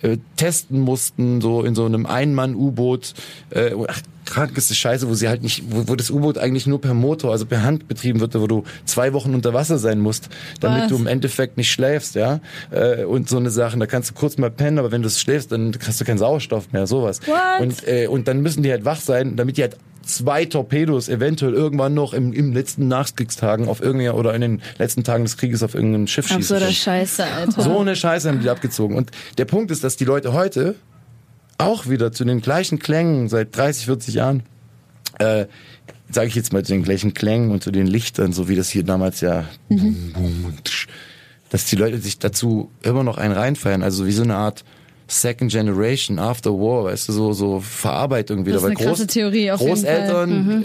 äh, testen mussten, so in so einem Ein-Mann-U-Boot. Äh, ach, krankeste Scheiße, wo sie halt nicht, wo, wo das U-Boot eigentlich nur per Motor, also per Hand betrieben wird, wo du zwei Wochen unter Wasser sein musst, damit Was? du im Endeffekt nicht schläfst, ja. Äh, und so eine Sachen, da kannst du kurz mal pennen, aber wenn du schläfst, dann kriegst du keinen Sauerstoff mehr, sowas. What? Und, äh, und dann müssen die halt wach sein, damit die halt zwei Torpedos eventuell irgendwann noch im, im letzten Nachkriegstagen auf irgendeiner oder in den letzten Tagen des Krieges auf irgendein Schiff schießen. Absurder können. Scheiße, Alter. So eine Scheiße haben die abgezogen. Und der Punkt ist, dass die Leute heute auch wieder zu den gleichen Klängen seit 30, 40 Jahren, äh, sage ich jetzt mal zu den gleichen Klängen und zu den Lichtern, so wie das hier damals ja, boom, boom, und tsch, dass die Leute sich dazu immer noch einen reinfeiern. Also wie so eine Art Second Generation After War, weißt du, so, so Verarbeitung wieder. Das ist eine krasse Theorie auf jeden Fall. Großeltern,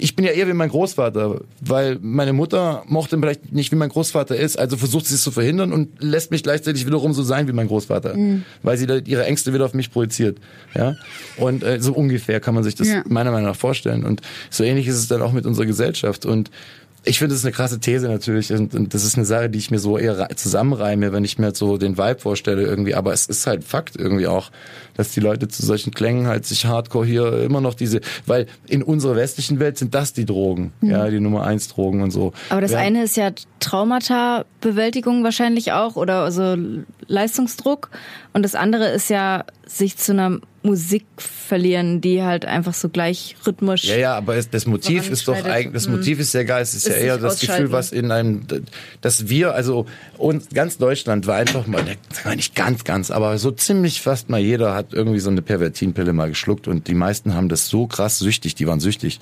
ich bin ja eher wie mein Großvater, weil meine Mutter mochte vielleicht nicht, wie mein Großvater ist, also versucht sie es zu verhindern und lässt mich gleichzeitig wiederum so sein wie mein Großvater, weil sie da ihre Ängste wieder auf mich projiziert. Ja, und äh, so ungefähr kann man sich das Ja. meiner Meinung nach vorstellen. Und so ähnlich ist es dann auch mit unserer Gesellschaft. Und ich finde, das ist eine krasse These natürlich und, und das ist eine Sache, die ich mir so eher rei- zusammenreime, wenn ich mir so den Vibe vorstelle irgendwie. Aber es ist halt Fakt irgendwie auch, dass die Leute zu solchen Klängen halt sich Hardcore hier immer noch diese, weil in unserer westlichen Welt sind das die Drogen, ja, die Nummer eins Drogen und so. Aber das ja. eine ist ja Traumata-Bewältigung wahrscheinlich auch oder so Leistungsdruck. Und das andere ist ja sich zu einer Musik verlieren, die halt einfach so gleich rhythmisch. Ja, ja, aber das Motiv ist doch eigentlich, das Motiv ist ja geil. Es ist, ja Ist eher sich das Gefühl, was in einem, dass wir, also und ganz Deutschland war einfach mal, nicht ganz, ganz, aber so ziemlich fast mal jeder hat irgendwie so eine Pervertinpille mal geschluckt und die meisten haben das so krass süchtig, die waren süchtig.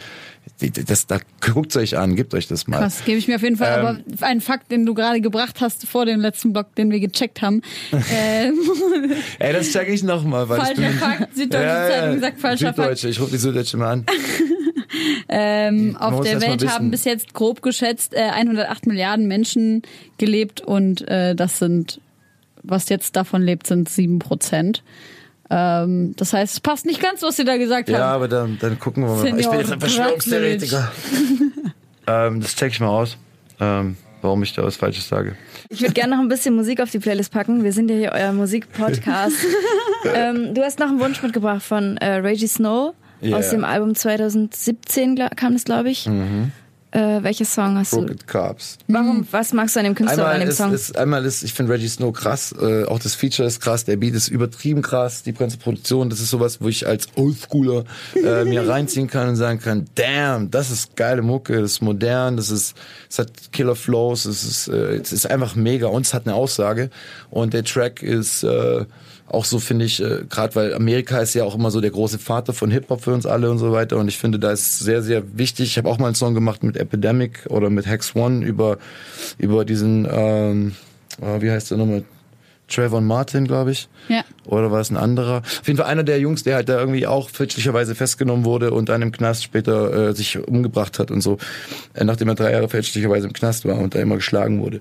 Das, da guckt euch an, gebt euch das mal. Krass, gebe ich mir auf jeden Fall. Ähm, aber ein Fakt, den du gerade gebracht hast vor dem letzten Block, den wir gecheckt haben. ähm, Ey, das check ich nochmal, Falscher Fakt, Süddeutsche Zeitung sagt falscher Fakt. Süddeutsche, ich rufe die Süddeutsche mal an. ähm, auf der Welt haben bis jetzt grob geschätzt äh, 108 Milliarden Menschen gelebt und äh, das sind, was jetzt davon lebt, sind sieben Prozent. Ähm, das heißt, es passt nicht ganz, was sie da gesagt Ja, haben. aber dann, dann gucken wir mal. Ich bin jetzt ein Verschwörungstheoretiker. ähm, das check ich mal aus, ähm, warum ich da was Falsches sage. Ich würde gerne noch ein bisschen Musik auf die Playlist packen. Wir sind ja hier euer Musikpodcast. ähm, du hast noch einen Wunsch mitgebracht von äh, Reggie Snow Ja. aus dem Album 2017 gla- kam das, glaube ich. Äh, welches Song hast du? Crooked Cops. Warum? Was magst du an dem Künstler oder an Einmal dem ist, Song? ist, einmal ist, ich finde Reggie Snow krass, äh, auch das Feature ist krass, der Beat ist übertrieben krass, die ganze Produktion, das ist sowas, wo ich als Oldschooler äh, mir reinziehen kann und sagen kann, damn, das ist geile Mucke, das ist modern, das ist, es hat Killer Flows, es ist, äh, es ist einfach mega und es hat eine Aussage und der Track ist äh, auch so finde ich, äh, gerade weil Amerika ist ja auch immer so der große Vater von Hip-Hop für uns alle und so weiter. Und ich finde, da ist sehr, sehr wichtig. Ich habe auch mal einen Song gemacht mit Epidemic oder mit Hex One über, über diesen, ähm, äh, wie heißt der nochmal? Trayvon Martin, glaube ich. Ja. Oder war es ein anderer? Auf jeden Fall einer der Jungs, der halt da irgendwie auch fälschlicherweise festgenommen wurde und dann im Knast später äh, sich umgebracht hat und so, äh, nachdem er drei Jahre fälschlicherweise im Knast war und da immer geschlagen wurde.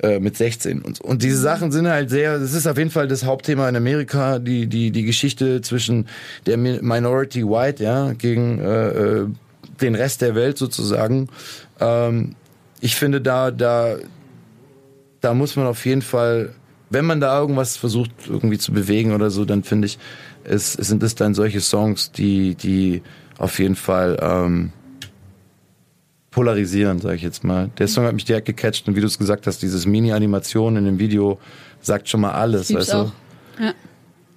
Äh, mit 16 und so. Und diese Sachen sind halt sehr, das ist auf jeden Fall das Hauptthema in Amerika, die, die, die Geschichte zwischen der Mi- Minority White, ja, gegen äh, äh, den Rest der Welt sozusagen. Ähm, ich finde da, da, da muss man auf jeden Fall, wenn man da irgendwas versucht irgendwie zu bewegen oder so, dann finde ich, es, es sind es dann solche Songs, die, die auf jeden Fall ähm, polarisieren, sage ich jetzt mal. Der Song hat mich direkt gecatcht und wie du es gesagt hast, dieses Mini-Animation in dem Video sagt schon mal alles, weißt du? Ja.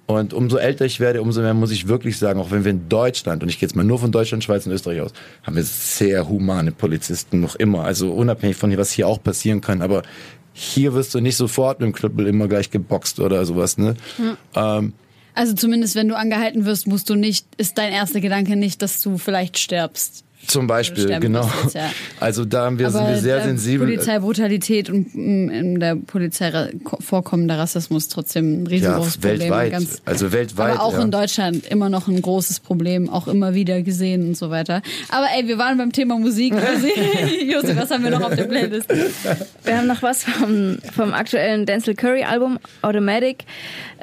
Und umso älter ich werde, umso mehr muss ich wirklich sagen, auch wenn wir in Deutschland, und ich gehe jetzt mal nur von Deutschland, Schweiz und Österreich aus, haben wir sehr humane Polizisten noch immer. Also unabhängig von was hier auch passieren kann. Aber hier wirst du nicht sofort mit dem Knüppel immer gleich geboxt oder sowas, ne? Ähm, Also zumindest, wenn du angehalten wirst, musst du nicht, ist dein erster Gedanke nicht, dass du vielleicht stirbst. Zum Beispiel, genau. jetzt, ja. Also da haben wir, sind wir sehr der sensibel. Polizeibrutalität und mm, in der Polizei vorkommender Rassismus trotzdem ein Ja, riesengroßes Problem. weltweit. Ganz, also weltweit. aber auch ja. in Deutschland immer noch ein großes Problem, auch immer wieder gesehen und so weiter. Aber ey, wir waren beim Thema Musik. Josi, was haben wir noch auf der Playlist? Wir haben noch was vom, vom aktuellen Denzel Curry Album, Automatic.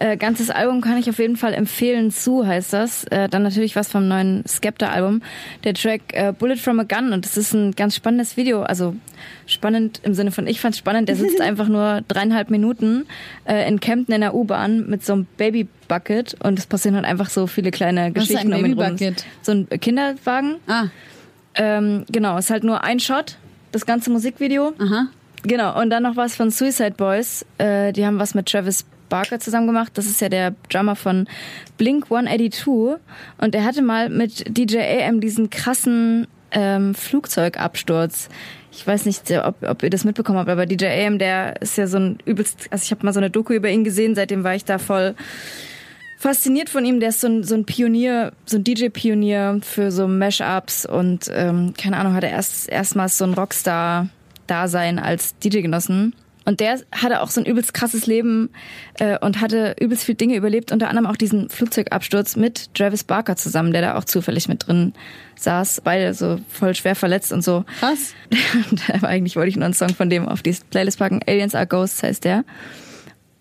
Äh, ganzes Album kann ich auf jeden Fall empfehlen. Zu heißt das. Äh, dann natürlich was vom neuen Skepta Album. Der Track äh, Bullet from a Gun. Und das ist ein ganz spannendes Video. Also spannend im Sinne von, ich fand's spannend. Der sitzt einfach nur dreieinhalb Minuten äh, in Kempten in der U-Bahn mit so einem Baby-Bucket. Und es passieren halt einfach so viele kleine Was ist Geschichten ein um ihn rum. So ein Kinderwagen. Ah, Ähm, genau, ist halt nur ein Shot. Das ganze Musikvideo. aha. Genau, und dann noch was von Suicide Boys. Äh, die haben was mit Travis Barker zusammen gemacht. Das ist ja der Drummer von Blink 182. Und er hatte mal mit DJ AM diesen krassen ähm, Flugzeugabsturz. Ich weiß nicht, ob, ob ihr das mitbekommen habt, aber DJ AM, der ist ja so ein übelst, also ich habe mal so eine Doku über ihn gesehen, seitdem war ich da voll fasziniert von ihm. Der ist so ein, so ein Pionier, so ein DJ-Pionier für so Mashups und ähm, keine Ahnung, hat er erst erstmals so ein Rockstar-Dasein als DJ genossen. Und der hatte auch so ein übelst krasses Leben äh, und hatte übelst viel Dinge überlebt, unter anderem auch diesen Flugzeugabsturz mit Travis Barker zusammen, der da auch zufällig mit drin saß, beide so voll schwer verletzt und so. Was? Aber eigentlich wollte ich nur einen Song von dem auf die Playlist packen. Aliens Are Ghosts heißt der.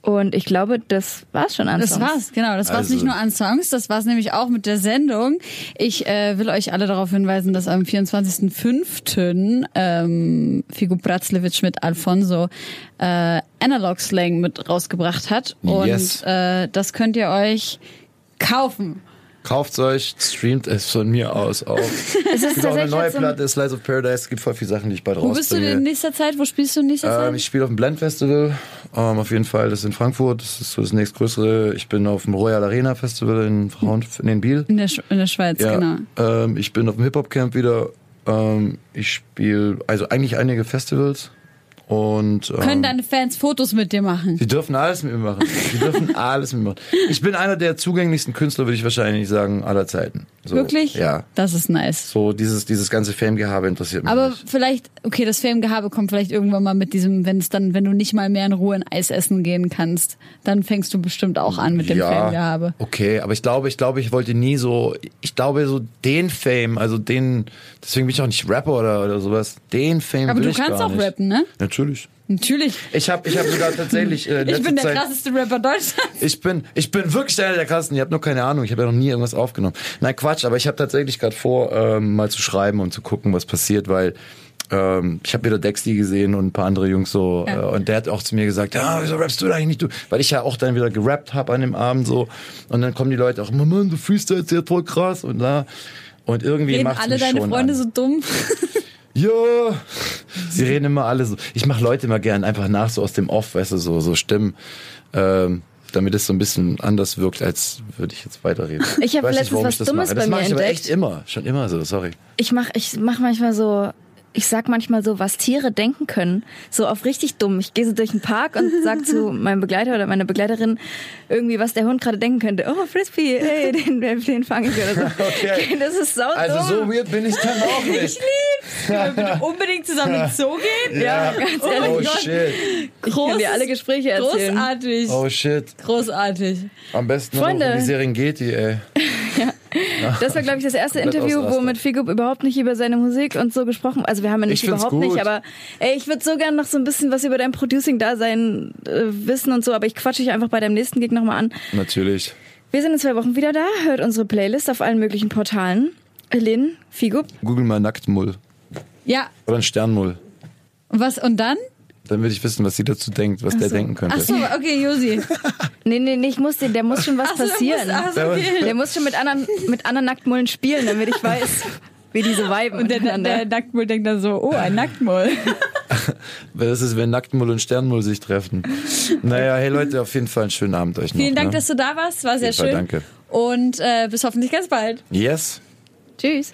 Und ich glaube, das war's schon an Das Songs. war's, genau. Das war's Also- nicht nur an Songs, das war's nämlich auch mit der Sendung. Ich äh, will euch alle darauf hinweisen, dass am 24.05. Ähm, Figo Bratzlewitsch mit Alfonso äh, Analog Slang mit rausgebracht hat. Und Yes. äh, das könnt ihr euch kaufen. Kauft's euch, streamt es von mir aus auch. Es gibt auch eine neue Platte, Slice of Paradise. Es gibt voll viele Sachen, die ich bald Wo bist du in rausbringe. nächster Zeit? Wo spielst du in nächster Ähm, ich Zeit? spiele auf dem Blend Festival, ähm, auf jeden Fall. Das ist in Frankfurt. Das ist so das nächstgrößere. Ich bin auf dem Royal Arena Festival in Frauen, in den Biel. In der, Sch in der Schweiz, Ja, genau. ähm, ich bin auf dem Hip Hop Camp wieder. Ähm, ich spiele also eigentlich einige Festivals und ähm, Können deine Fans Fotos mit dir machen? Sie dürfen alles mit mir machen. Sie dürfen alles mit mir machen. Ich bin einer der zugänglichsten Künstler, würde ich wahrscheinlich sagen, aller Zeiten. So, Wirklich? Ja. Das ist nice. So dieses, dieses ganze Fame-Gehabe interessiert mich Aber nicht. vielleicht, okay, das Fame-Gehabe kommt vielleicht irgendwann mal mit diesem, wenn es dann, wenn du nicht mal mehr in Ruhe ein Eis essen gehen kannst, dann fängst du bestimmt auch an mit dem Fame-Gehabe. Okay, aber ich glaube, ich glaube, ich wollte nie so, ich glaube so den Fame, also den, deswegen bin ich auch nicht Rapper oder, oder sowas. Den Fame Aber will du ich kannst auch nicht. rappen, ne? Natürlich. Natürlich. Ich habe ich hab sogar tatsächlich äh, Ich bin der Zeit, krasseste Rapper Deutschlands. Ich bin, ich bin wirklich einer der krassen. Ihr habt nur keine Ahnung. Ich habe ja noch nie irgendwas aufgenommen. Nein, Quatsch. Aber ich habe tatsächlich gerade vor, ähm, mal zu schreiben und zu gucken, was passiert, weil ähm, ich habe wieder Dexty gesehen und ein paar andere Jungs so. Ja. Äh, und der hat auch zu mir gesagt, ja, wieso rappst du da eigentlich nicht? Du? Weil ich ja auch dann wieder gerappt habe an dem Abend so. Und dann kommen die Leute auch, Mann, du freestylst ja voll krass und da. Und irgendwie macht's alle mich deine schon Freunde an. so dumm? Ja, sie reden immer alle so. Ich mache Leute immer gern einfach nach, so aus dem Off, weißt du, so, so Stimmen, ähm, damit es so ein bisschen anders wirkt, als würde ich jetzt weiterreden. Ich hab weiß nicht, letztens warum was ich das Dummes mache. Das bei mache mir ich aber entdeckt. echt immer, schon immer so, sorry. Ich mach, ich mach manchmal so, ich sag manchmal so, was Tiere denken können. So auf richtig dumm. Ich gehe so durch den Park und sag zu meinem Begleiter oder meiner Begleiterin irgendwie, was der Hund gerade denken könnte. Oh, Frisbee, hey, den, den fange ich oder so. Okay. Das ist sau Also so weird bin ich dann auch nicht. Wollen wir unbedingt zusammen in den Zoo gehen? Ja, ganz ehrlich. Oh Gott. shit, Ich kann dir alle Gespräche erzählen. Großartig. oh shit. Großartig. Am besten Freunde. noch die Serengeti, ey. Das war, glaube ich, das erste Interview, wo mit Figo überhaupt nicht über seine Musik und so gesprochen. Also wir haben ja nicht überhaupt gut. nicht, aber ey, ich würde so gern noch so ein bisschen was über dein Producing-Dasein äh, wissen und so, aber ich quatsche dich einfach bei deinem nächsten Gig nochmal an. Natürlich. Wir sind in zwei Wochen wieder da, hört unsere Playlist auf allen möglichen Portalen. Lynn, Figo, Google mal Nacktmull. Ja, Oder ein Sternmull. und was, und dann? Dann würde ich wissen, was sie dazu denkt, was der denken könnte. Ach so, okay, Josi. nee, nee, nee, ich muss den, der muss schon was Ach so, passieren. muss- ach so, okay. Der muss schon mit anderen, mit anderen Nacktmullen spielen, damit ich weiß, wie diese viben Und der, der, der Nacktmull denkt dann so, oh, ein Nacktmull. Weil Das ist, wenn Nacktmull und Sternmull sich treffen. Naja, hey Leute, auf jeden Fall einen schönen Abend euch noch. Vielen Dank, ne? dass du da warst, war sehr jeden Fall schön. danke. Und äh, bis hoffentlich ganz bald. Yes. Tschüss.